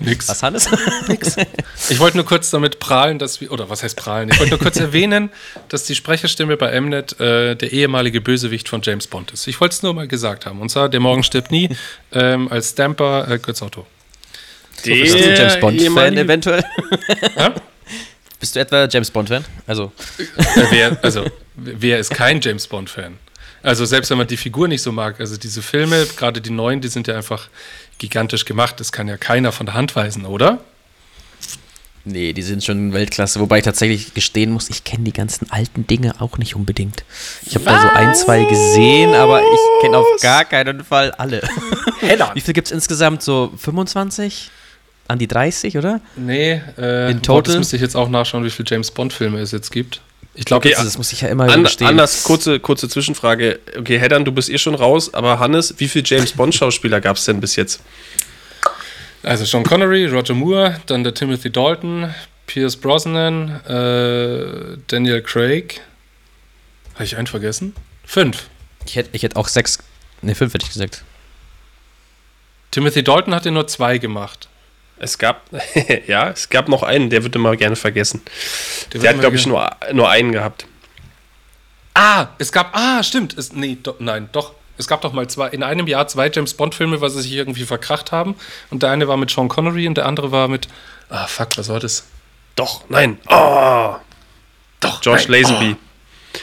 Nix. Was, Hannes? Nix. Ich wollte nur kurz damit prahlen, dass wir, oder was heißt prahlen? Ich wollte nur kurz erwähnen, dass die Sprecherstimme bei Mnet äh, der ehemalige Bösewicht von James Bond ist. Ich wollte es nur mal gesagt haben. Und zwar, der Morgen stirbt nie, ähm, als Stamper äh, Götz Otto. Der du James Bond-Fan eventuell? Ja? Bist du etwa James Bond-Fan? Also. Äh, wer, also, wer ist kein James Bond-Fan? Also, selbst wenn man die Figur nicht so mag, also diese Filme, gerade die neuen, die sind ja einfach gigantisch gemacht. Das kann ja keiner von der Hand weisen, oder? Nee, die sind schon Weltklasse. Wobei ich tatsächlich gestehen muss, ich kenne die ganzen alten Dinge auch nicht unbedingt. Ich habe da so ein, zwei gesehen, aber ich kenne auf gar keinen Fall alle. Wie viel gibt es insgesamt? So 25? An die 30, oder? Nee, äh, in total. das müsste ich jetzt auch nachschauen, wie viele James Bond-Filme es jetzt gibt. Ich glaube, okay, das, das, muss ich ja immer an, Anders, kurze, kurze Zwischenfrage. Okay, Heddern, du bist eh schon raus, aber Hannes, wie viele James Bond-Schauspieler gab es denn bis jetzt? Also Sean Connery, Roger Moore, dann der Timothy Dalton, Pierce Brosnan, äh, Daniel Craig. Habe ich einen vergessen? Fünf. Ich hätte ich hätt auch sechs, ne, fünf hätte ich gesagt. Timothy Dalton hatte nur zwei gemacht. Es gab, ja, es gab noch einen, der wird immer gerne vergessen. Der, wird hat, glaube ich, nur, nur einen gehabt. Ah, es gab, ah, stimmt. Es, nee, do, nein, doch. Es gab doch mal zwei, in einem Jahr zwei James Bond-Filme, weil sie sich irgendwie verkracht haben. Und der eine war mit Sean Connery und der andere war mit, ah, fuck, was war das? Doch, nein. Oh, Doch, George nein. Lazenby.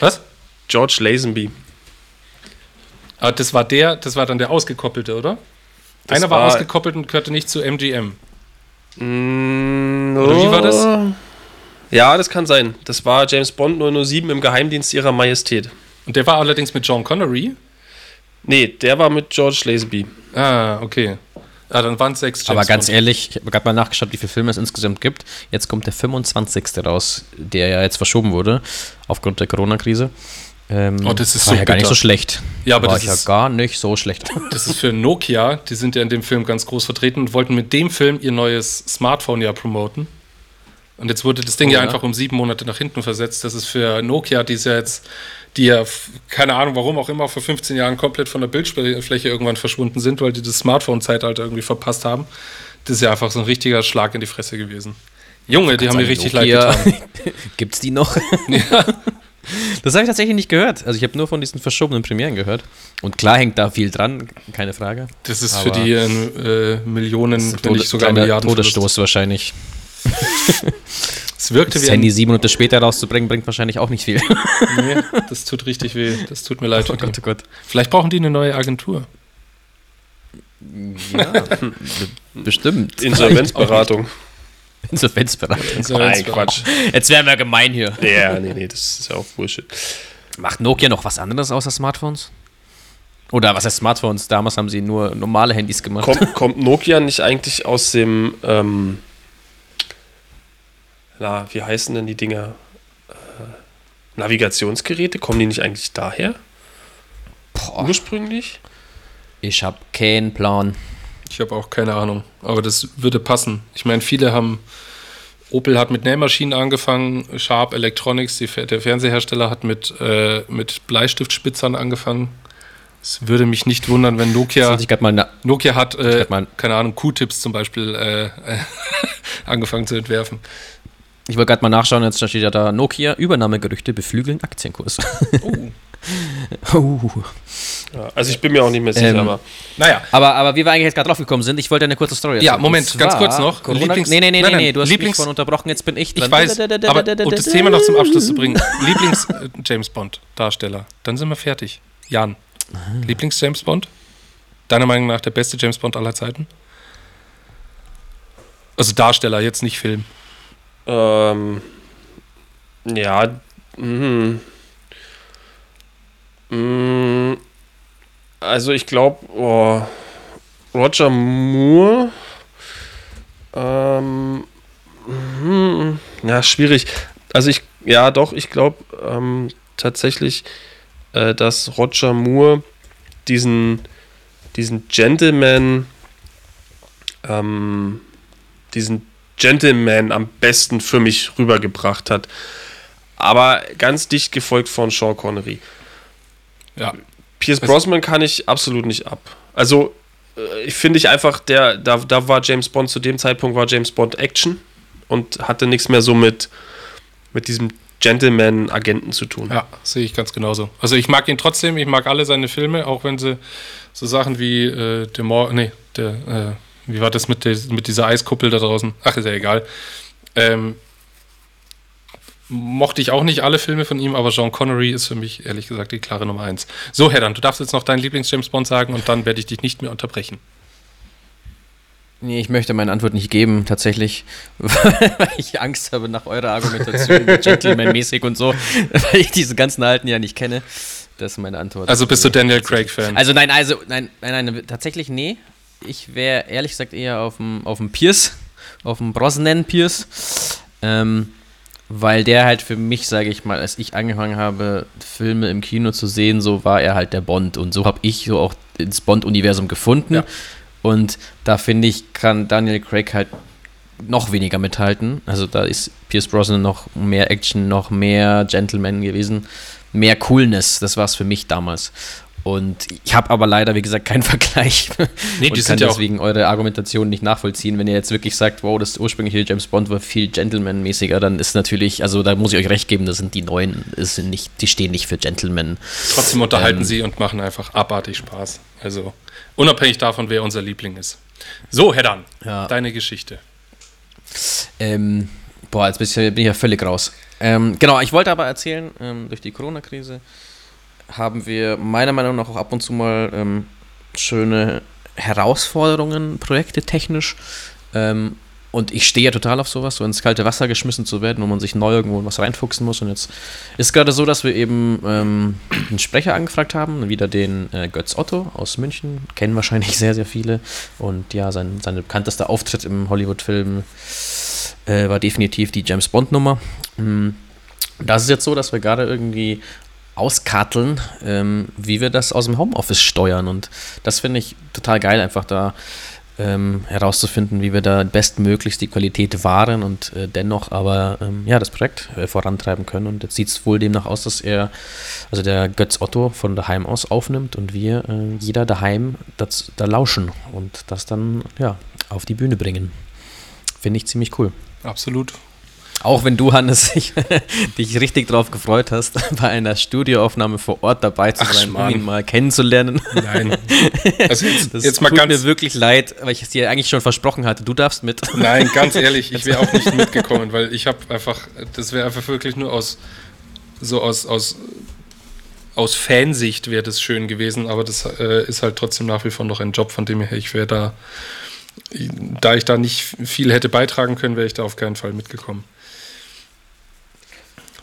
Was? George Lazenby. Ah, das war der, das war dann der Ausgekoppelte, oder? Das Einer war, war- ausgekoppelt und gehörte nicht zu MGM. Mm, Oder wie war das? Ja, das kann sein. Das war James Bond 007 im Geheimdienst ihrer Majestät. Und der war allerdings mit Sean Connery. Nee, der war mit George Lazenby. Ah, okay. Ah, dann waren es sechs James Aber ganz Bond. ehrlich, ich habe gerade mal nachgeschaut, wie viele Filme es insgesamt gibt. Jetzt kommt der 25. raus, der ja jetzt verschoben wurde, aufgrund der Corona-Krise. Ähm, Oh, das ist war so ja gar nicht so schlecht. Ja, aber war das ja ist- gar nicht so schlecht. Das ist für Nokia, die sind ja in dem Film ganz groß vertreten und wollten mit dem Film ihr neues Smartphone ja promoten. Und jetzt wurde das Ding Oh, ja ja. einfach um sieben Monate nach hinten versetzt. Das ist für Nokia, die ist ja jetzt, die ja, keine Ahnung warum auch immer, vor 15 Jahren komplett von der Bildfläche irgendwann verschwunden sind, weil die das Smartphone-Zeitalter irgendwie verpasst haben. Das ist ja einfach so ein richtiger Schlag in die Fresse gewesen. Junge, die haben mir richtig leid getan. Gibt's die noch? Das habe ich tatsächlich nicht gehört. Also ich habe nur von diesen verschobenen Premieren gehört. Und klar hängt da viel dran, keine Frage. Das ist Aber- für die äh, Millionen, wenn Tode- nicht sogar Milliarden. Todesstoß wahrscheinlich. Es wirkte Das wie Handy sieben Minuten später rauszubringen, bringt wahrscheinlich auch nicht viel. nee, das tut richtig weh. Das tut mir leid. oh. Gott, oh Gott. Vielleicht brauchen die eine neue Agentur. Ja, be- bestimmt. Insolvenzberatung. Insolvenzberatung. Nein, Quatsch. Jetzt wären wir gemein hier. Ja, nee, nee, das ist ja auch Bullshit. Macht Nokia noch was anderes außer Smartphones? Oder was heißt Smartphones? Damals haben sie nur normale Handys gemacht. Kommt, kommt Nokia nicht eigentlich aus dem, ähm, na, wie heißen denn die Dinger? Äh, Navigationsgeräte, kommen die nicht eigentlich daher? Boah, Ursprünglich? ich habe keinen Plan. Ich habe auch keine Ahnung, aber das würde passen. Ich meine, viele haben. Opel hat mit Nähmaschinen angefangen, Sharp Electronics, die, der Fernsehersteller, hat mit, äh, mit Bleistiftspitzern angefangen. Es würde mich nicht wundern, wenn Nokia. Ich mal na Nokia hat, äh, keine Ahnung, Q-Tips zum Beispiel äh, äh, angefangen zu entwerfen. Ich wollte gerade mal nachschauen, jetzt steht ja da Nokia, Übernahmegerüchte beflügeln Aktienkurs. Oh. Ja, also ich bin mir auch nicht mehr sicher, Ähm, aber Naja, Aber, aber wie wir eigentlich jetzt gerade drauf gekommen sind, ich wollte eine kurze Story Ja, erzählen. Moment, Und ganz kurz noch. Corona Lieblings- nee, nee, nee, Nein, nee, nein, nee, du hast Lieblings- mich vorhin unterbrochen, jetzt bin ich ich weiß, aber um das Thema noch zum Abschluss zu bringen. Lieblings-James Bond-Darsteller. Dann sind wir fertig. Jan, Lieblings-James Bond? Deiner Meinung nach der beste James Bond aller Zeiten? Also Darsteller, jetzt nicht Film. ähm, ja, mhm. Mm, also ich glaube, oh, Roger Moore, ähm, mhm, ja, schwierig. Also ich, ja doch, ich glaube ähm, tatsächlich, äh, dass Roger Moore diesen, diesen Gentleman, ähm, diesen Gentleman am besten für mich rübergebracht hat. Aber ganz dicht gefolgt von Sean Connery. Ja. Pierce Also- Brosnan kann ich absolut nicht ab. Also, äh, ich finde ich einfach, der, da, da war James Bond, zu dem Zeitpunkt war James Bond Action und hatte nichts mehr so mit, mit diesem Gentleman-Agenten zu tun. Ja, sehe ich ganz genauso. Also ich mag ihn trotzdem, ich mag alle seine Filme, auch wenn sie so Sachen wie äh, der Mor nee, der, äh, wie war das mit, der, mit dieser Eiskuppel da draußen? Ach, ist ja egal. Ähm, mochte ich auch nicht alle Filme von ihm, aber Sean Connery ist für mich ehrlich gesagt die klare Nummer eins. So, Herr, du darfst jetzt noch deinen Lieblings-James Bond sagen und dann werde ich dich nicht mehr unterbrechen. Nee, ich möchte meine Antwort nicht geben, tatsächlich, weil ich Angst habe nach eurer Argumentation, Gentleman-mäßig und so, weil ich diese ganzen Alten ja nicht kenne. Das ist meine Antwort. Also bist du Daniel Craig-Fan? Also nein, also nein, nein, nein, tatsächlich nee. Ich wäre ehrlich gesagt eher auf dem auf dem Pierce, auf dem Brosnan Pierce, ähm, weil der halt für mich, sage ich mal, als ich angefangen habe, Filme im Kino zu sehen, so war er halt der Bond und so habe ich so auch ins Bond-Universum gefunden. Ja. Und da finde ich, kann Daniel Craig halt noch weniger mithalten. Also da ist Pierce Brosnan noch mehr Action, noch mehr Gentleman gewesen, mehr Coolness. Das war es für mich damals. Und ich habe aber leider, wie gesagt, keinen Vergleich. Nee, und die kann ja auch- deswegen eure Argumentation nicht nachvollziehen. Wenn ihr jetzt wirklich sagt, wow, das ursprüngliche James Bond war viel Gentleman-mäßiger, dann ist natürlich, also da muss ich euch recht geben, das sind die neuen, sind nicht, die stehen nicht für Gentleman. Trotzdem unterhalten Ähm. sie und machen einfach abartig Spaß. Also unabhängig davon, wer unser Liebling ist. So, Heddan, Ja. deine Geschichte. Ähm, boah, jetzt bin ich, bin ich ja völlig raus. Ähm, genau, ich wollte aber erzählen, ähm, durch die Corona-Krise haben wir meiner Meinung nach auch ab und zu mal ähm, schöne Herausforderungen, Projekte technisch. Ähm, und ich stehe ja total auf sowas, so ins kalte Wasser geschmissen zu werden, wo man sich neu irgendwo in was reinfuchsen muss. Und jetzt ist gerade so, dass wir eben ähm, einen Sprecher angefragt haben, wieder den äh, Götz Otto aus München, kennen wahrscheinlich sehr, sehr viele. Und ja, sein, sein bekanntester Auftritt im Hollywood-Film äh, war definitiv die James Bond-Nummer. Mm, Das ist jetzt so, dass wir gerade irgendwie auskarteln, ähm, wie wir das aus dem Homeoffice steuern. Und das finde ich total geil, einfach da ähm, herauszufinden, wie wir da bestmöglichst die Qualität wahren und äh, dennoch aber ähm, ja, das Projekt äh, vorantreiben können. Und jetzt sieht es wohl demnach aus, dass er, also der Götz Otto von daheim aus aufnimmt und wir äh, jeder daheim das, da lauschen und das dann ja auf die Bühne bringen. Finde ich ziemlich cool. Absolut. Auch wenn du, Hannes, dich, dich richtig drauf gefreut hast, bei einer Studioaufnahme vor Ort dabei zu Ach, sein, um Schmarrn. ihn mal kennenzulernen. Nein. Also jetzt, Das jetzt mal tut ganz. mir wirklich leid, weil ich es dir eigentlich schon versprochen hatte. Du darfst mit. Nein, ganz ehrlich, ich wäre auch nicht mitgekommen, weil ich habe einfach, das wäre einfach wirklich nur aus, so aus, aus, aus Fansicht wäre das schön gewesen, aber das äh, ist halt trotzdem nach wie vor noch ein Job, von dem her ich wäre da, da ich da nicht viel hätte beitragen können, wäre ich da auf keinen Fall mitgekommen.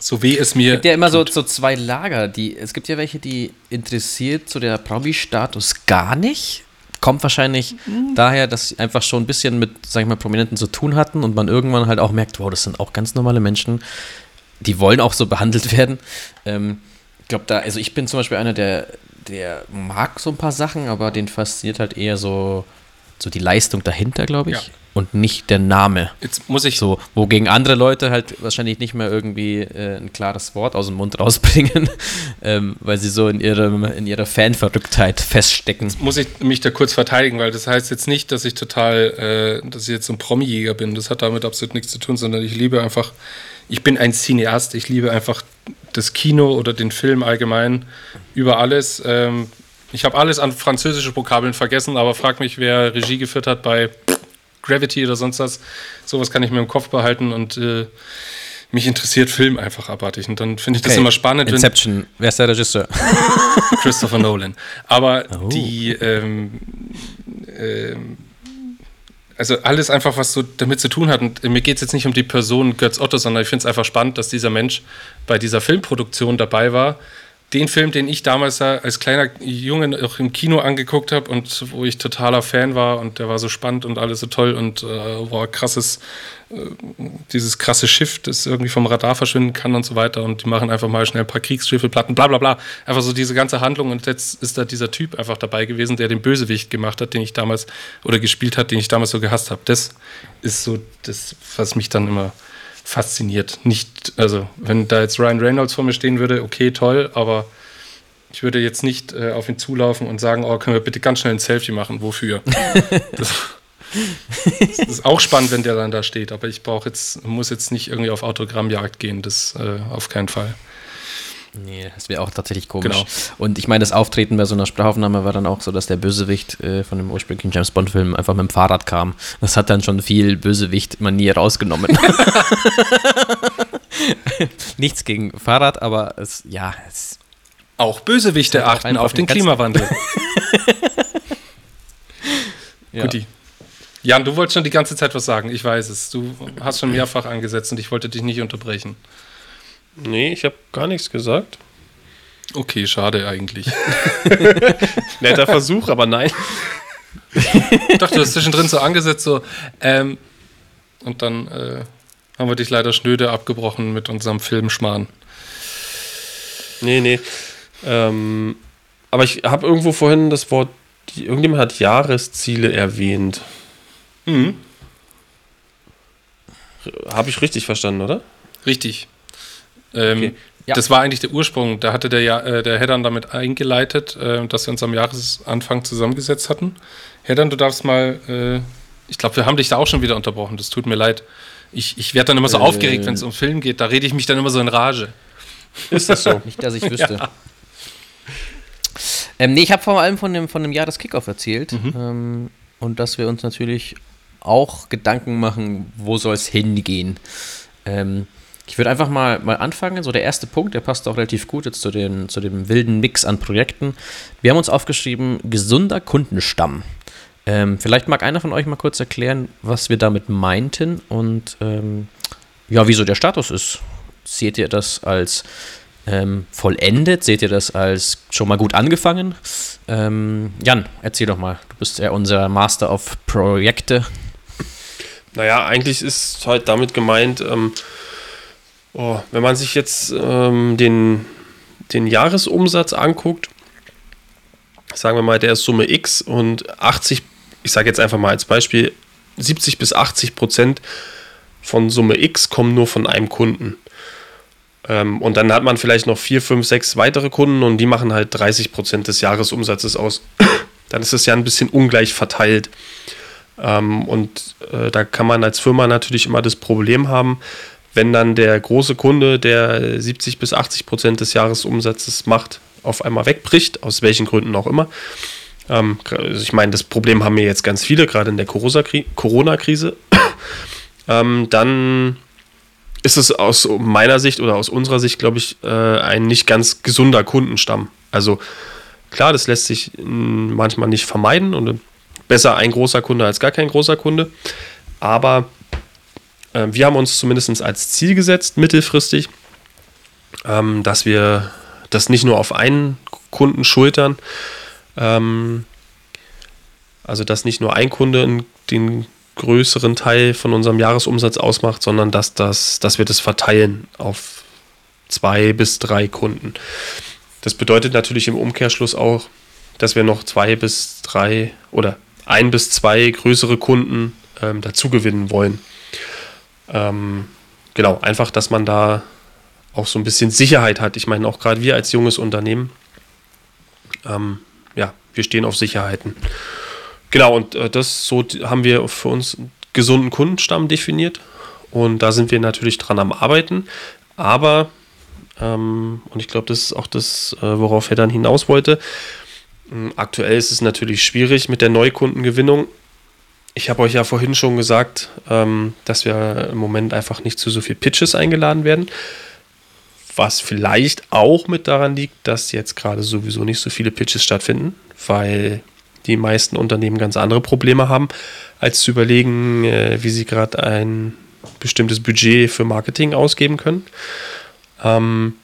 So weh es mir. gibt ja immer so, so zwei Lager. Die, es gibt ja welche, die interessiert so der Promi-Status gar nicht. Kommt wahrscheinlich daher, dass sie einfach schon ein bisschen mit, sag ich mal, Prominenten zu tun hatten und man irgendwann halt auch merkt, wow, das sind auch ganz normale Menschen, die wollen auch so behandelt werden. Ähm, ich glaube, da, also ich bin zum Beispiel einer, der, der mag so ein paar Sachen, aber den fasziniert halt eher so, so die Leistung dahinter, glaube ich. Ja. Und nicht der Name. Jetzt muss ich So, wogegen andere Leute halt wahrscheinlich nicht mehr irgendwie äh, ein klares Wort aus dem Mund rausbringen, ähm, weil sie so in, ihrem, in ihrer Fanverrücktheit feststecken. muss ich mich da kurz verteidigen, weil das heißt jetzt nicht, dass ich total, äh, dass ich jetzt so ein Promi-Jäger bin. Das hat damit absolut nichts zu tun, sondern ich liebe einfach, ich bin ein Cineast, ich liebe einfach das Kino oder den Film allgemein über alles. Ähm, ich habe alles an französische Vokabeln vergessen, aber frag mich, wer Regie geführt hat bei Gravity oder sonst was. Sowas kann ich mir im Kopf behalten und äh, mich interessiert Film einfach abartig. Und dann finde ich das Okay. immer spannend, Inception, wer ist der Regisseur? Christopher Nolan. Aber Oh. die, ähm, ähm, also alles einfach, was so damit zu tun hat. Und mir geht es jetzt nicht um die Person Götz Otto, sondern ich finde es einfach spannend, dass dieser Mensch bei dieser Filmproduktion dabei war. Den Film, den ich damals da als kleiner Junge auch im Kino angeguckt habe und wo ich totaler Fan war und der war so spannend und alles so toll und äh, war krasses, äh, dieses krasse Schiff, das irgendwie vom Radar verschwinden kann und so weiter und die machen einfach mal schnell ein paar Kriegsschiffe, Platten, bla bla bla. Einfach so diese ganze Handlung und jetzt ist da dieser Typ einfach dabei gewesen, der den Bösewicht gemacht hat, den ich damals oder gespielt hat, den ich damals so gehasst habe. Das ist so das, was mich dann immer fasziniert. Nicht, also wenn da jetzt Ryan Reynolds vor mir stehen würde, okay, toll, aber ich würde jetzt nicht äh, auf ihn zulaufen und sagen, oh, können wir bitte ganz schnell ein Selfie machen, wofür? das, das ist auch spannend, wenn der dann da steht, aber ich brauche jetzt, muss jetzt nicht irgendwie auf Autogrammjagd gehen, das äh, auf keinen Fall. Nee, das wäre auch tatsächlich komisch. Genau. Und ich meine, das Auftreten bei so einer Sprachaufnahme war dann auch so, dass der Bösewicht äh, von dem ursprünglichen James Bond-Film einfach mit dem Fahrrad kam. Das hat dann schon viel Bösewicht-Manier rausgenommen. Nichts gegen Fahrrad, aber es, ja, es, Auch Bösewichte Halt achten auf den Klimawandel. ja. Guti. Jan, du wolltest schon die ganze Zeit was sagen, ich weiß es. Du hast schon mehrfach angesetzt und ich wollte dich nicht unterbrechen. Nee, ich habe gar nichts gesagt. Okay, schade eigentlich. Netter Versuch, aber nein. Ich dachte, du hast zwischendrin so angesetzt, so, ähm, und dann äh, haben wir dich leider schnöde abgebrochen mit unserem Filmschmarrn. Nee, nee. Ähm, aber ich habe irgendwo vorhin das Wort irgendjemand hat Jahresziele erwähnt. Mhm. Habe ich richtig verstanden, oder? Richtig. Ähm, Okay. Ja. Das war eigentlich der Ursprung. Da hatte der, ja, äh, der Heddern damit eingeleitet, äh, dass wir uns am Jahresanfang zusammengesetzt hatten. Heddern, du darfst mal, äh, ich glaube, wir haben dich da auch schon wieder unterbrochen. Das tut mir leid. Ich, ich werde dann immer so Äh. aufgeregt, wenn es um Film geht. Da rede ich mich dann immer so in Rage. Ist das so? Nicht, dass ich wüsste. Ähm, nee, ich habe vor allem von dem, von dem Jahr des Kickoff erzählt. Ähm, und dass wir uns natürlich auch Gedanken machen, wo soll es hingehen. Ähm, ich würde einfach mal, mal anfangen. So der erste Punkt, der passt auch relativ gut jetzt zu, den, zu dem wilden Mix an Projekten. Wir haben uns aufgeschrieben, gesunder Kundenstamm. Ähm, vielleicht mag einer von euch mal kurz erklären, was wir damit meinten und ähm, ja, wieso der Status ist. Seht ihr das als ähm, vollendet? Seht ihr das als schon mal gut angefangen? Ähm, Jan, erzähl doch mal. Du bist ja unser Master of Projekte. Naja, eigentlich ist halt damit gemeint, ähm, oh, wenn man sich jetzt ähm, den, den Jahresumsatz anguckt, sagen wir mal, der ist Summe X und 80, ich sage jetzt einfach mal als Beispiel, 70 bis 80 Prozent von Summe X kommen nur von einem Kunden. Ähm, und dann hat man vielleicht noch vier, fünf, sechs weitere Kunden und die machen halt 30 Prozent des Jahresumsatzes aus. dann ist es ja ein bisschen ungleich verteilt. Ähm, und äh, da kann man als Firma natürlich immer das Problem haben, wenn dann der große Kunde, der 70 bis 80 Prozent des Jahresumsatzes macht, auf einmal wegbricht, aus welchen Gründen auch immer. Ähm, also ich meine, das Problem haben wir jetzt ganz viele, gerade in der Corona-Kri- Corona-Krise. ähm, dann ist es aus meiner Sicht oder aus unserer Sicht, glaube ich, äh, ein nicht ganz gesunder Kundenstamm. Also klar, das lässt sich manchmal nicht vermeiden und besser ein großer Kunde als gar kein großer Kunde. Aber äh, wir haben uns zumindest als Ziel gesetzt, mittelfristig, ähm, dass wir das nicht nur auf einen Kunden schultern, ähm, also dass nicht nur ein Kunde den größeren Teil von unserem Jahresumsatz ausmacht, sondern dass, das, dass wir das verteilen auf zwei bis drei Kunden. Das bedeutet natürlich im Umkehrschluss auch, dass wir noch zwei bis drei oder ein bis zwei größere Kunden ähm, dazu gewinnen wollen. Ähm, genau, einfach, dass man da auch so ein bisschen Sicherheit hat. Ich meine, auch gerade wir als junges Unternehmen, ähm, ja, wir stehen auf Sicherheiten. Genau, und äh, das so haben wir für uns einen gesunden Kundenstamm definiert. Und da sind wir natürlich dran am Arbeiten. Aber, ähm, und ich glaube, das ist auch das, äh, worauf er dann hinaus wollte. Aktuell ist es natürlich schwierig mit der Neukundengewinnung. Ich habe euch ja vorhin schon gesagt, ähm, dass wir im Moment einfach nicht zu so viel Pitches eingeladen werden. Was vielleicht auch mit daran liegt, dass jetzt gerade sowieso nicht so viele Pitches stattfinden, weil die meisten Unternehmen ganz andere Probleme haben, als zu überlegen, äh, wie sie gerade ein bestimmtes Budget für Marketing ausgeben können. Ähm,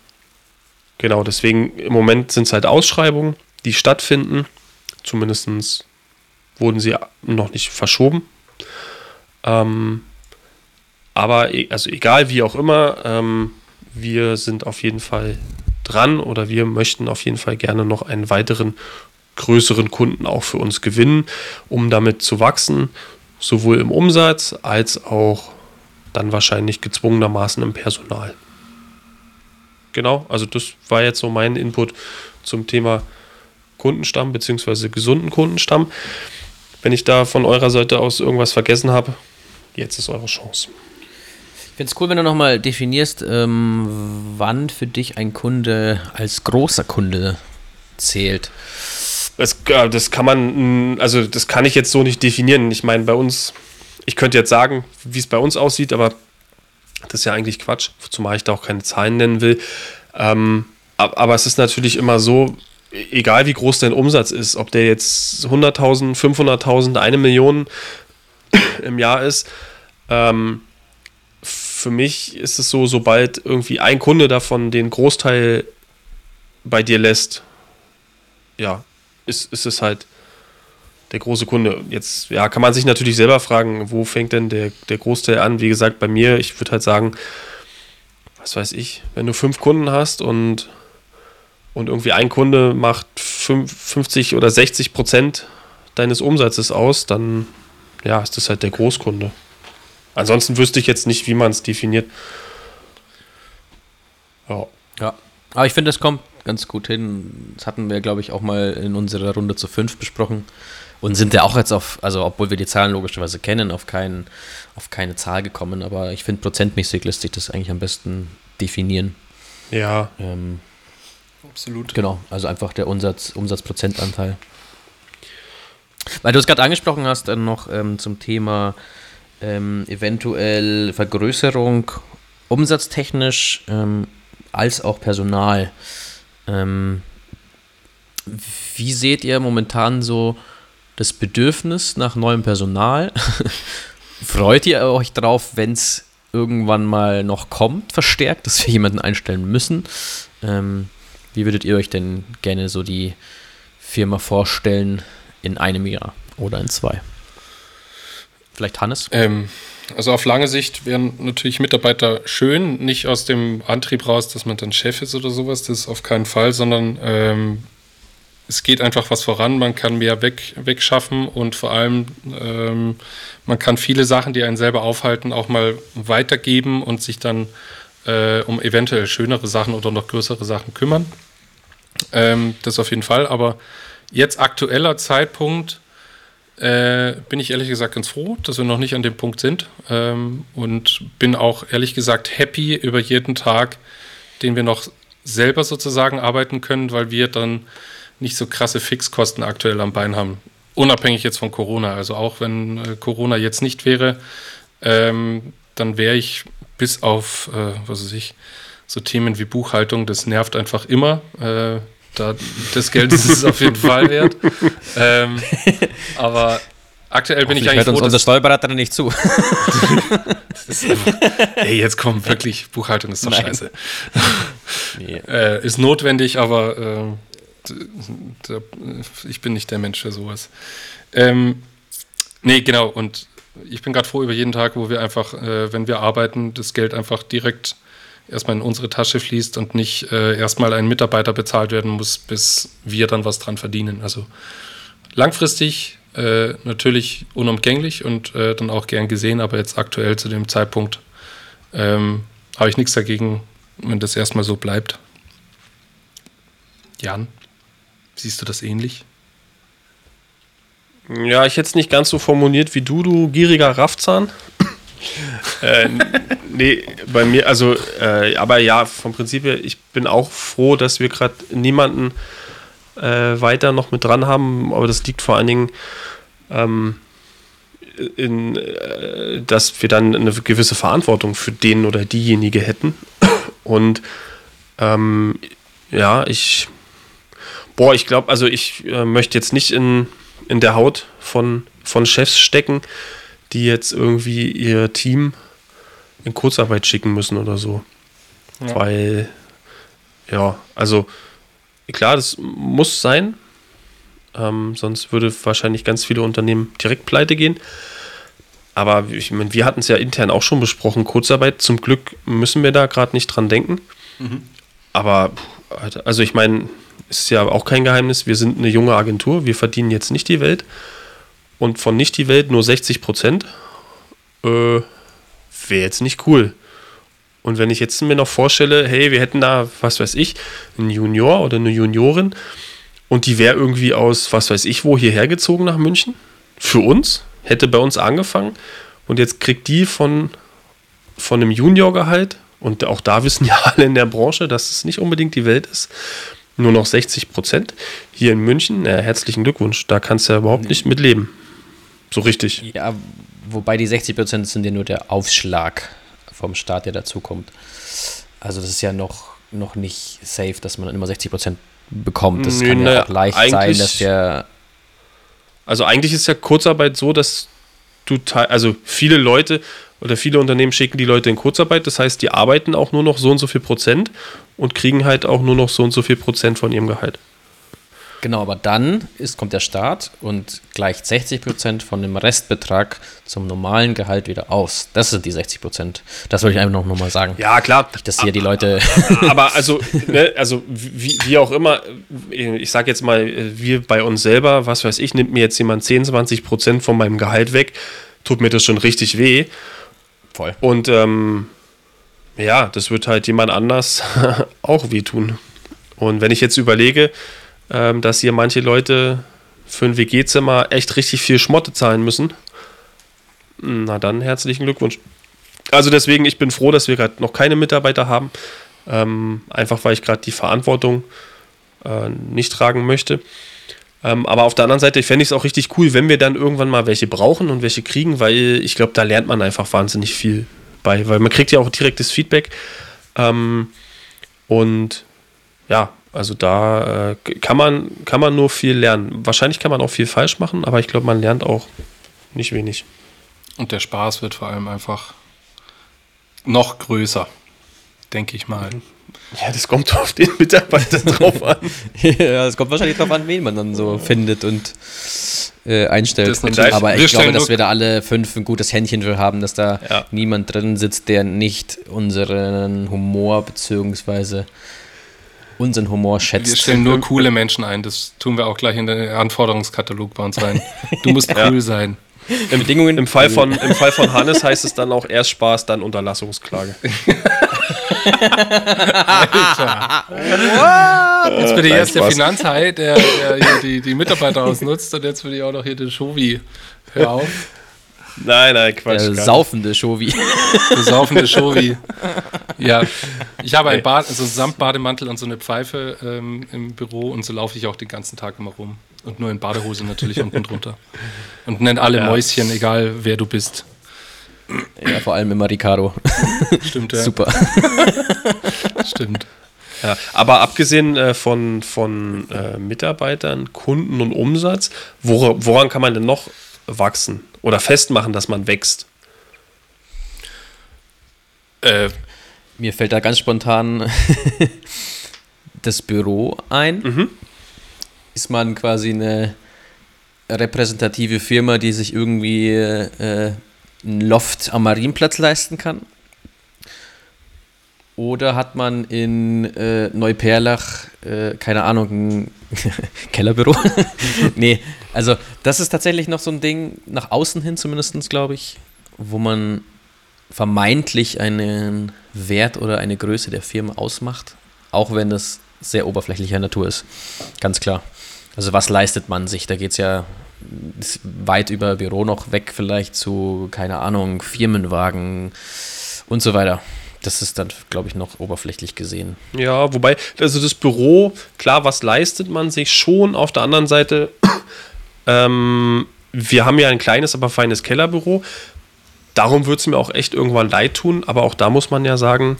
genau, deswegen im Moment sind es halt Ausschreibungen, die stattfinden. Zumindest wurden sie noch nicht verschoben. Ähm, aber e- also egal wie auch immer, ähm, wir sind auf jeden Fall dran oder wir möchten auf jeden Fall gerne noch einen weiteren größeren Kunden auch für uns gewinnen, um damit zu wachsen, sowohl im Umsatz als auch dann wahrscheinlich gezwungenermaßen im Personal. Genau, also das war jetzt so mein Input zum Thema Kundenstamm bzw. gesunden Kundenstamm. Wenn ich da von eurer Seite aus irgendwas vergessen habe, jetzt ist eure Chance. Ich finde es cool, wenn du nochmal definierst, ähm, wann für dich ein Kunde als großer Kunde zählt. Das, äh, das kann man, mh, also das kann ich jetzt so nicht definieren. Ich meine, bei uns, ich könnte jetzt sagen, wie es bei uns aussieht, aber das ist ja eigentlich Quatsch, zumal ich da auch keine Zahlen nennen will. Ähm, ab- aber es ist natürlich immer so, egal wie groß dein Umsatz ist, ob der jetzt 100.000, 500.000, eine Million im Jahr ist, ähm, für mich ist es so, sobald irgendwie ein Kunde davon den Großteil bei dir lässt, ja, ist, ist es halt der große Kunde. Jetzt, ja, kann man sich natürlich selber fragen, wo fängt denn der, der Großteil an? Wie gesagt, bei mir, ich würde halt sagen, was weiß ich, wenn du fünf Kunden hast und und irgendwie ein Kunde macht 50 oder 60 Prozent deines Umsatzes aus, dann ja, ist das halt der Großkunde. Ansonsten wüsste ich jetzt nicht, wie man es definiert. Ja. ja. Aber ich finde, es kommt ganz gut hin. Das hatten wir, glaube ich, auch mal in unserer Runde zu fünf besprochen. Und sind ja auch jetzt auf, also obwohl wir die Zahlen logischerweise kennen, auf, kein, auf keine Zahl gekommen. Aber ich finde, prozentmäßig lässt sich das eigentlich am besten definieren. Ja. Ähm, Absolut. Genau, also einfach der Umsatz, Umsatzprozentanteil. Weil du es gerade angesprochen hast, dann noch ähm, zum Thema ähm, eventuell Vergrößerung umsatztechnisch ähm, als auch Personal. Ähm, wie seht ihr momentan so das Bedürfnis nach neuem Personal? Freut ihr euch drauf, wenn es irgendwann mal noch kommt, verstärkt, dass wir jemanden einstellen müssen? Ähm, wie würdet ihr euch denn gerne so die Firma vorstellen in einem Jahr oder in zwei? Vielleicht Hannes? Ähm, also auf lange Sicht wären natürlich Mitarbeiter schön, nicht aus dem Antrieb raus, dass man dann Chef ist oder sowas, das ist auf keinen Fall, sondern ähm, es geht einfach was voran, man kann mehr weg, wegschaffen und vor allem ähm, man kann viele Sachen, die einen selber aufhalten, auch mal weitergeben und sich dann äh, um eventuell schönere Sachen oder noch größere Sachen kümmern. Ähm, das auf jeden Fall, aber jetzt aktueller Zeitpunkt äh, bin ich ehrlich gesagt ganz froh, dass wir noch nicht an dem Punkt sind ähm, und bin auch ehrlich gesagt happy über jeden Tag, den wir noch selber sozusagen arbeiten können, weil wir dann nicht so krasse Fixkosten aktuell am Bein haben. Unabhängig jetzt von Corona. Also auch wenn äh, Corona jetzt nicht wäre, ähm, dann wäre ich bis auf, äh, was weiß ich, so Themen wie Buchhaltung, das nervt einfach immer. Äh, da, das Geld ist es auf jeden Fall wert. Ähm, aber aktuell bin ich eigentlich hört froh, uns unser Steuerberater nicht zu. ey, jetzt komm, wirklich, Buchhaltung ist doch Nein. scheiße. Nee. Äh, ist notwendig, aber äh, ich bin nicht der Mensch für sowas. Ähm, nee, genau, und ich bin gerade froh über jeden Tag, wo wir einfach, äh, wenn wir arbeiten, das Geld einfach direkt erstmal in unsere Tasche fließt und nicht äh, erstmal ein Mitarbeiter bezahlt werden muss, bis wir dann was dran verdienen. Also langfristig äh, natürlich unumgänglich und äh, dann auch gern gesehen, aber jetzt aktuell zu dem Zeitpunkt ähm, habe ich nichts dagegen, wenn das erstmal so bleibt. Jan, siehst du das ähnlich? Ja, ich hätte es nicht ganz so formuliert wie du, du gieriger Raffzahn. äh, nee, bei mir, also, äh, aber ja, vom Prinzip her, ich bin auch froh, dass wir gerade niemanden äh, weiter noch mit dran haben, aber das liegt vor allen Dingen ähm, in, äh, dass wir dann eine gewisse Verantwortung für den oder diejenige hätten. Und ähm, ja, ich, boah, ich glaube, also ich äh, möchte jetzt nicht in in der Haut von, von Chefs stecken, die jetzt irgendwie ihr Team in Kurzarbeit schicken müssen oder so. Ja. Weil, ja, also klar, das muss sein. Ähm, sonst würde wahrscheinlich ganz viele Unternehmen direkt pleite gehen. Aber ich meine, wir hatten es ja intern auch schon besprochen, Kurzarbeit. Zum Glück müssen wir da gerade nicht dran denken. Mhm. Aber, also ich meine, ist ja auch kein Geheimnis, wir sind eine junge Agentur, wir verdienen jetzt nicht die Welt und von nicht die Welt nur 60 Prozent, äh, wäre jetzt nicht cool. Und wenn ich jetzt mir noch vorstelle, hey, wir hätten da, was weiß ich, einen Junior oder eine Juniorin und die wäre irgendwie aus, was weiß ich, wo hierher gezogen nach München, für uns, hätte bei uns angefangen und jetzt kriegt die von, von einem Juniorgehalt und auch da wissen ja alle in der Branche, dass es nicht unbedingt die Welt ist, nur noch 60 Prozent. Hier in München, äh, herzlichen Glückwunsch, da kannst du ja überhaupt nicht mit leben. So richtig. Ja, wobei die 60 Prozent sind ja nur der Aufschlag vom Staat, der dazukommt. Also das ist ja noch, noch nicht safe, dass man immer 60 Prozent bekommt. Das Nö, kann ja auch leicht sein, dass der... Also eigentlich ist ja Kurzarbeit so, dass du, also viele Leute oder viele Unternehmen schicken die Leute in Kurzarbeit, das heißt, die arbeiten auch nur noch so und so viel Prozent und kriegen halt auch nur noch so und so viel Prozent von ihrem Gehalt. Genau, aber dann ist, kommt der Staat und gleicht 60% von dem Restbetrag zum normalen Gehalt wieder aus. Das sind die 60%. Das wollte ich einfach noch, noch mal sagen. Ja, klar. Nicht, dass hier die Leute. Aber also, ne, also wie, wie auch immer, ich sage jetzt mal, wir bei uns selber, was weiß ich, nimmt mir jetzt jemand 10, 20 Prozent von meinem Gehalt weg, tut mir das schon richtig weh. Voll. Und ähm, ja, das wird halt jemand anders auch wehtun. Und wenn ich jetzt überlege, ähm, dass hier manche Leute für ein WG-Zimmer echt richtig viel Schmotte zahlen müssen, na dann herzlichen Glückwunsch. Also deswegen, ich bin froh, dass wir gerade noch keine Mitarbeiter haben. Ähm, einfach weil ich gerade die Verantwortung äh, nicht tragen möchte. Ähm, aber auf der anderen Seite fände ich es auch richtig cool, wenn wir dann irgendwann mal welche brauchen und welche kriegen, weil ich glaube, da lernt man einfach wahnsinnig viel bei, weil man kriegt ja auch direktes Feedback. Ähm, und ja, also da äh, kann, man, kann man nur viel lernen. Wahrscheinlich kann man auch viel falsch machen, aber ich glaube, man lernt auch nicht wenig. Und der Spaß wird vor allem einfach noch größer, denke ich mal. Ja, das kommt auf den Mitarbeiter drauf an. ja, es kommt wahrscheinlich darauf an, wen man dann so findet und äh, einstellt. Das natürlich- Aber wir ich glaube, stellen dass wir da alle fünf ein gutes Händchen für haben, dass da Ja. niemand drin sitzt, der nicht unseren Humor beziehungsweise unseren Humor Wir schätzt. stellen nur coole Menschen ein. Das tun wir auch gleich in den Anforderungskatalog bei uns rein. Du musst cool sein. Im, Bedingungen, im, Fall von, Im Fall von Hannes heißt es dann auch erst Spaß, dann Unterlassungsklage. Jetzt bin ich Nein, erst der. Finanzhai, der, der hier die, die Mitarbeiter ausnutzt und jetzt will ich auch noch hier den Shovi. Hör auf. Nein, nein, Quatsch. Der saufende Shovi. Besaufende Shovi. Ja, ich habe ein. Bad, also Samtbademantel und so eine Pfeife ähm, im Büro und so laufe ich auch den ganzen Tag immer rum. Und nur in Badehose natürlich unten drunter. Und nenne alle Ja. Mäuschen, egal wer du bist. Ja, vor allem immer Ricardo. Stimmt, ja. Super. Stimmt. Ja, aber abgesehen äh, von, von äh, Mitarbeitern, Kunden und Umsatz, wora, woran kann man denn noch wachsen oder festmachen, dass man wächst? Äh, Mir fällt da ganz spontan das Büro ein. Mhm. Ist man quasi eine repräsentative Firma, die sich irgendwie äh, ein Loft am Marienplatz leisten kann? Oder hat man in äh, Neuperlach, äh, keine Ahnung, ein Kellerbüro? nee, also das ist tatsächlich noch so ein Ding, nach außen hin zumindest, glaube ich, wo man vermeintlich einen Wert oder eine Größe der Firma ausmacht, auch wenn das sehr oberflächlicher Natur ist. Ganz klar. Also was leistet man sich? Da geht es ja weit über Büro noch weg, vielleicht zu, keine Ahnung, Firmenwagen und so weiter. Das ist dann, glaube ich, noch oberflächlich gesehen. Ja, wobei, also das Büro, klar, was leistet man sich schon? Auf der anderen Seite, ähm, wir haben ja ein kleines, aber feines Kellerbüro. Darum würde es mir auch echt irgendwann leid tun, aber auch da muss man ja sagen,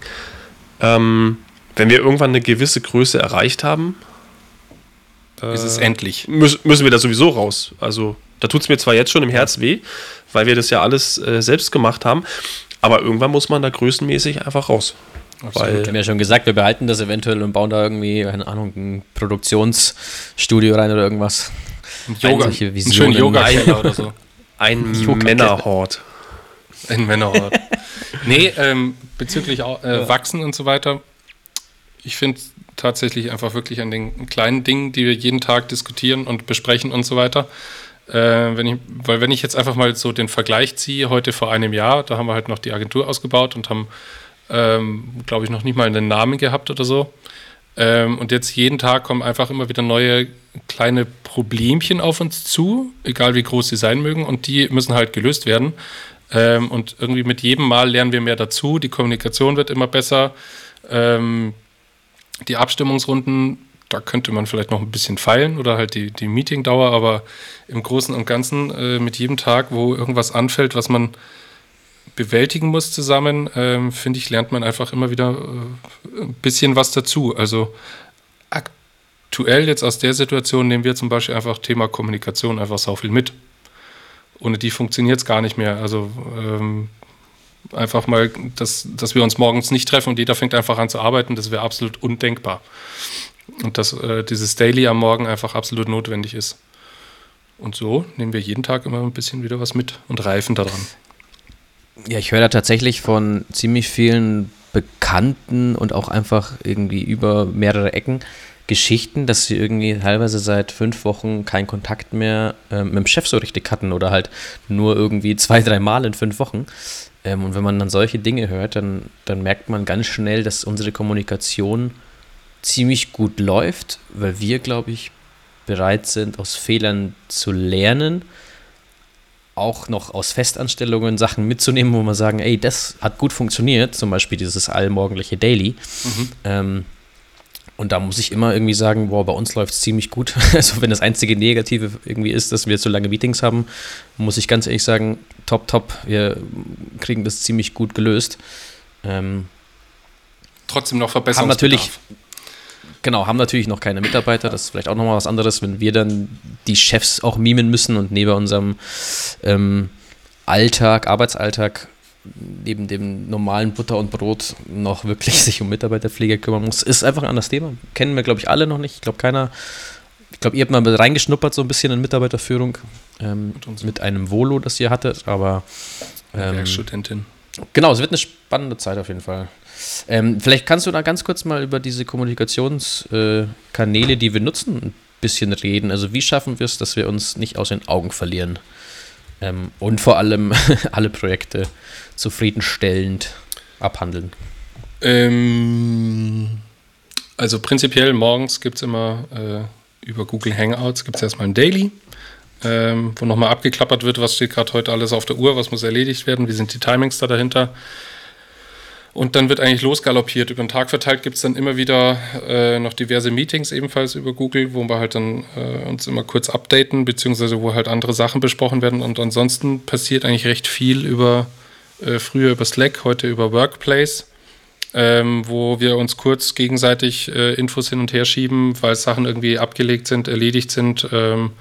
ähm, wenn wir irgendwann eine gewisse Größe erreicht haben, ist es endlich. müssen, müssen wir da sowieso raus. Also da tut es mir zwar jetzt schon im Herz weh, weil wir das ja alles äh, selbst gemacht haben, aber irgendwann muss man da größenmäßig einfach raus. Wir Weil, haben ja schon gesagt, wir behalten das eventuell und bauen da irgendwie, keine Ahnung, ein Produktionsstudio rein oder irgendwas. Ein Yoga, Visionen. schönen Yoga-Keller oder so. ein Yoga- Männerhort. Ein Männerort. nee, ähm, bezüglich äh, Wachsen und so weiter. Ich finde tatsächlich einfach wirklich an den kleinen Dingen, die wir jeden Tag diskutieren und besprechen und so weiter. Äh, wenn ich, weil wenn ich jetzt einfach mal so den Vergleich ziehe, heute vor einem Jahr, da haben wir halt noch die Agentur ausgebaut und haben, ähm, glaube ich, noch nicht mal einen Namen gehabt oder so. Ähm, und jetzt jeden Tag kommen einfach immer wieder neue kleine Problemchen auf uns zu, egal wie groß sie sein mögen, und die müssen halt gelöst werden. Ähm, und irgendwie mit jedem Mal lernen wir mehr dazu, die Kommunikation wird immer besser. Ähm, die Abstimmungsrunden, da könnte man vielleicht noch ein bisschen feilen oder halt die, die Meetingdauer, aber im Großen und Ganzen äh, mit jedem Tag, wo irgendwas anfällt, was man bewältigen muss zusammen, ähm, finde ich, lernt man einfach immer wieder äh, ein bisschen was dazu. Also aktuell jetzt aus der Situation nehmen wir zum Beispiel einfach Thema Kommunikation einfach so viel mit. Ohne die funktioniert es gar nicht mehr. Also ähm, einfach mal, dass, dass wir uns morgens nicht treffen und jeder fängt einfach an zu arbeiten, das wäre absolut undenkbar. Und dass äh, dieses Daily am Morgen einfach absolut notwendig ist. Und so nehmen wir jeden Tag immer ein bisschen wieder was mit und reifen daran. Ja, ich höre da tatsächlich von ziemlich vielen Bekannten und auch einfach irgendwie über mehrere Ecken Geschichten, dass sie irgendwie teilweise seit fünf Wochen keinen Kontakt mehr äh, mit dem Chef so richtig hatten oder halt nur irgendwie zwei, drei Mal in fünf Wochen. Ähm, und wenn man dann solche Dinge hört, dann, dann merkt man ganz schnell, dass unsere Kommunikation ziemlich gut läuft, weil wir, glaube ich, bereit sind, aus Fehlern zu lernen, auch noch aus Festanstellungen Sachen mitzunehmen, wo wir sagen, ey, das hat gut funktioniert, zum Beispiel dieses allmorgendliche Daily. Mhm. Ähm, und da muss ich immer irgendwie sagen, boah, bei uns läuft es ziemlich gut. Also wenn das einzige Negative irgendwie ist, dass wir zu lange Meetings haben, muss ich ganz ehrlich sagen, top, top, wir kriegen das ziemlich gut gelöst. Ähm, Trotzdem noch Verbesserungsbedarf. Haben natürlich, genau, haben natürlich noch keine Mitarbeiter. Das ist vielleicht auch nochmal was anderes, wenn wir dann die Chefs auch mimen müssen und neben unserem ähm, Alltag, Arbeitsalltag neben dem normalen Butter und Brot noch wirklich sich um Mitarbeiterpflege kümmern muss, ist einfach ein anderes Thema. Kennen wir, glaube ich, alle noch nicht. Ich glaube, keiner. Ich glaube, ihr habt mal reingeschnuppert so ein bisschen in Mitarbeiterführung ähm, mit, mit, einem Volo, das ihr hattet, aber. Ähm, Werkstudentin. Genau, es wird eine spannende Zeit auf jeden Fall. Ähm, vielleicht kannst du da ganz kurz mal über diese Kommunikationskanäle, äh, die wir nutzen, ein bisschen reden. Also, wie schaffen wir es, dass wir uns nicht aus den Augen verlieren? Ähm, und vor allem alle Projekte zufriedenstellend abhandeln? Ähm, also prinzipiell morgens gibt es immer äh, über Google Hangouts gibt es erstmal ein Daily, ähm, wo nochmal abgeklappert wird, was steht gerade heute alles auf der Uhr, was muss erledigt werden, wie sind die Timings da dahinter. Und dann wird eigentlich losgaloppiert. Über den Tag verteilt gibt es dann immer wieder äh, noch diverse Meetings, ebenfalls über Google, wo wir halt dann äh, uns immer kurz updaten, beziehungsweise wo halt andere Sachen besprochen werden. Und ansonsten passiert eigentlich recht viel über äh, früher über Slack, heute über Workplace, ähm, wo wir uns kurz gegenseitig äh, Infos hin und her schieben, weil Sachen irgendwie abgelegt sind, erledigt sind. Ähm,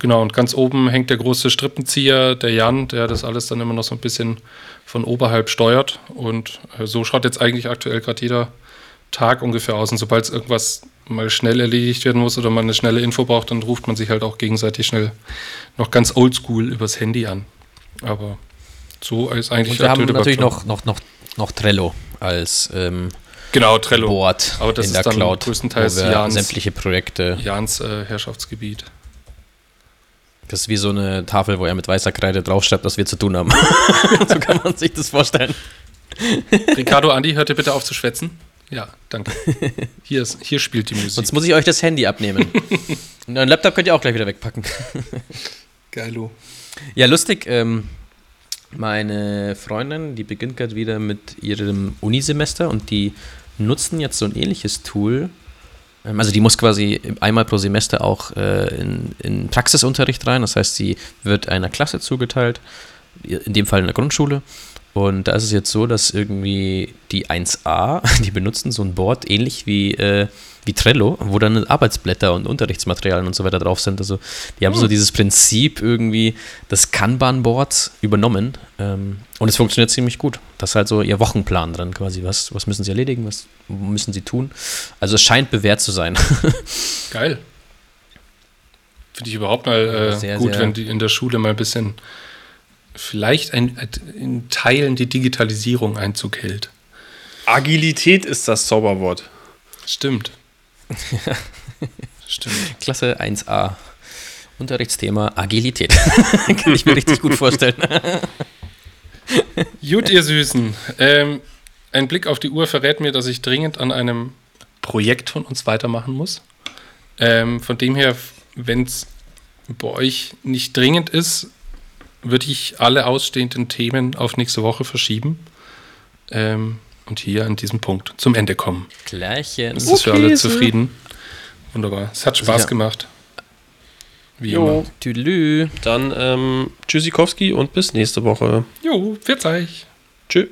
genau, und ganz oben hängt der große Strippenzieher, der Jan, der das alles dann immer noch so ein bisschen von oberhalb steuert. Und äh, so schaut jetzt eigentlich aktuell gerade jeder Tag ungefähr aus. Und sobald es irgendwas mal schnell erledigt werden muss oder man eine schnelle Info braucht, dann ruft man sich halt auch gegenseitig schnell noch ganz oldschool übers Handy an. Aber so ist eigentlich Und wir haben natürlich noch, noch, noch, noch Trello als ähm, genau, Trello. Board Aber das in ist der dann Cloud, größtenteils Jans, sämtliche Projekte. Jans äh, Herrschaftsgebiet. Das ist wie so eine Tafel, wo er mit weißer Kreide draufschreibt, was wir zu tun haben. so kann man sich das vorstellen. Ricardo, Andi, hört ihr bitte auf zu schwätzen? Ja, danke. Hier, ist, hier spielt die Musik. Sonst muss ich euch das Handy abnehmen. Und euren Laptop könnt ihr auch gleich wieder wegpacken. Geilo. Ja, lustig. Ähm, meine Freundin, die beginnt gerade wieder mit ihrem Unisemester und die nutzen jetzt so ein ähnliches Tool. Ähm, also die muss quasi einmal pro Semester auch äh, in, in Praxisunterricht rein. Das heißt, sie wird einer Klasse zugeteilt, in dem Fall in der Grundschule. Und da ist es jetzt so, dass irgendwie die 1a, die benutzen so ein Board ähnlich wie äh, wie Trello, wo dann Arbeitsblätter und Unterrichtsmaterialien und so weiter drauf sind. Also die haben hm. so dieses Prinzip irgendwie des Kanban-Boards übernommen ähm, und es funktioniert ziemlich gut. Das ist halt so ihr Wochenplan drin quasi. Was, was müssen sie erledigen, was müssen sie tun? Also es scheint bewährt zu sein. Geil. Finde ich überhaupt mal äh, sehr, gut, sehr wenn die in der Schule mal ein bisschen vielleicht ein, in Teilen die Digitalisierung Einzug hält. Agilität ist das Zauberwort. Stimmt. Stimmt. Klasse 1a. Unterrichtsthema Agilität. Kann ich mir richtig gut vorstellen. Gut, ihr Süßen. Ähm, ein Blick auf die Uhr verrät mir, dass ich dringend an einem Projekt von uns weitermachen muss. Ähm, von dem her, wenn es bei euch nicht dringend ist, würde ich alle ausstehenden Themen auf nächste Woche verschieben. Ähm, und hier an diesem Punkt zum Ende kommen. Ist das okay, für alle zufrieden? Wunderbar. Es hat Spaß ja. gemacht. Wie jo. immer. Tüdelü. Dann ähm, Tschüssikowski und bis nächste Woche. Jo, wird's euch. Tschüss.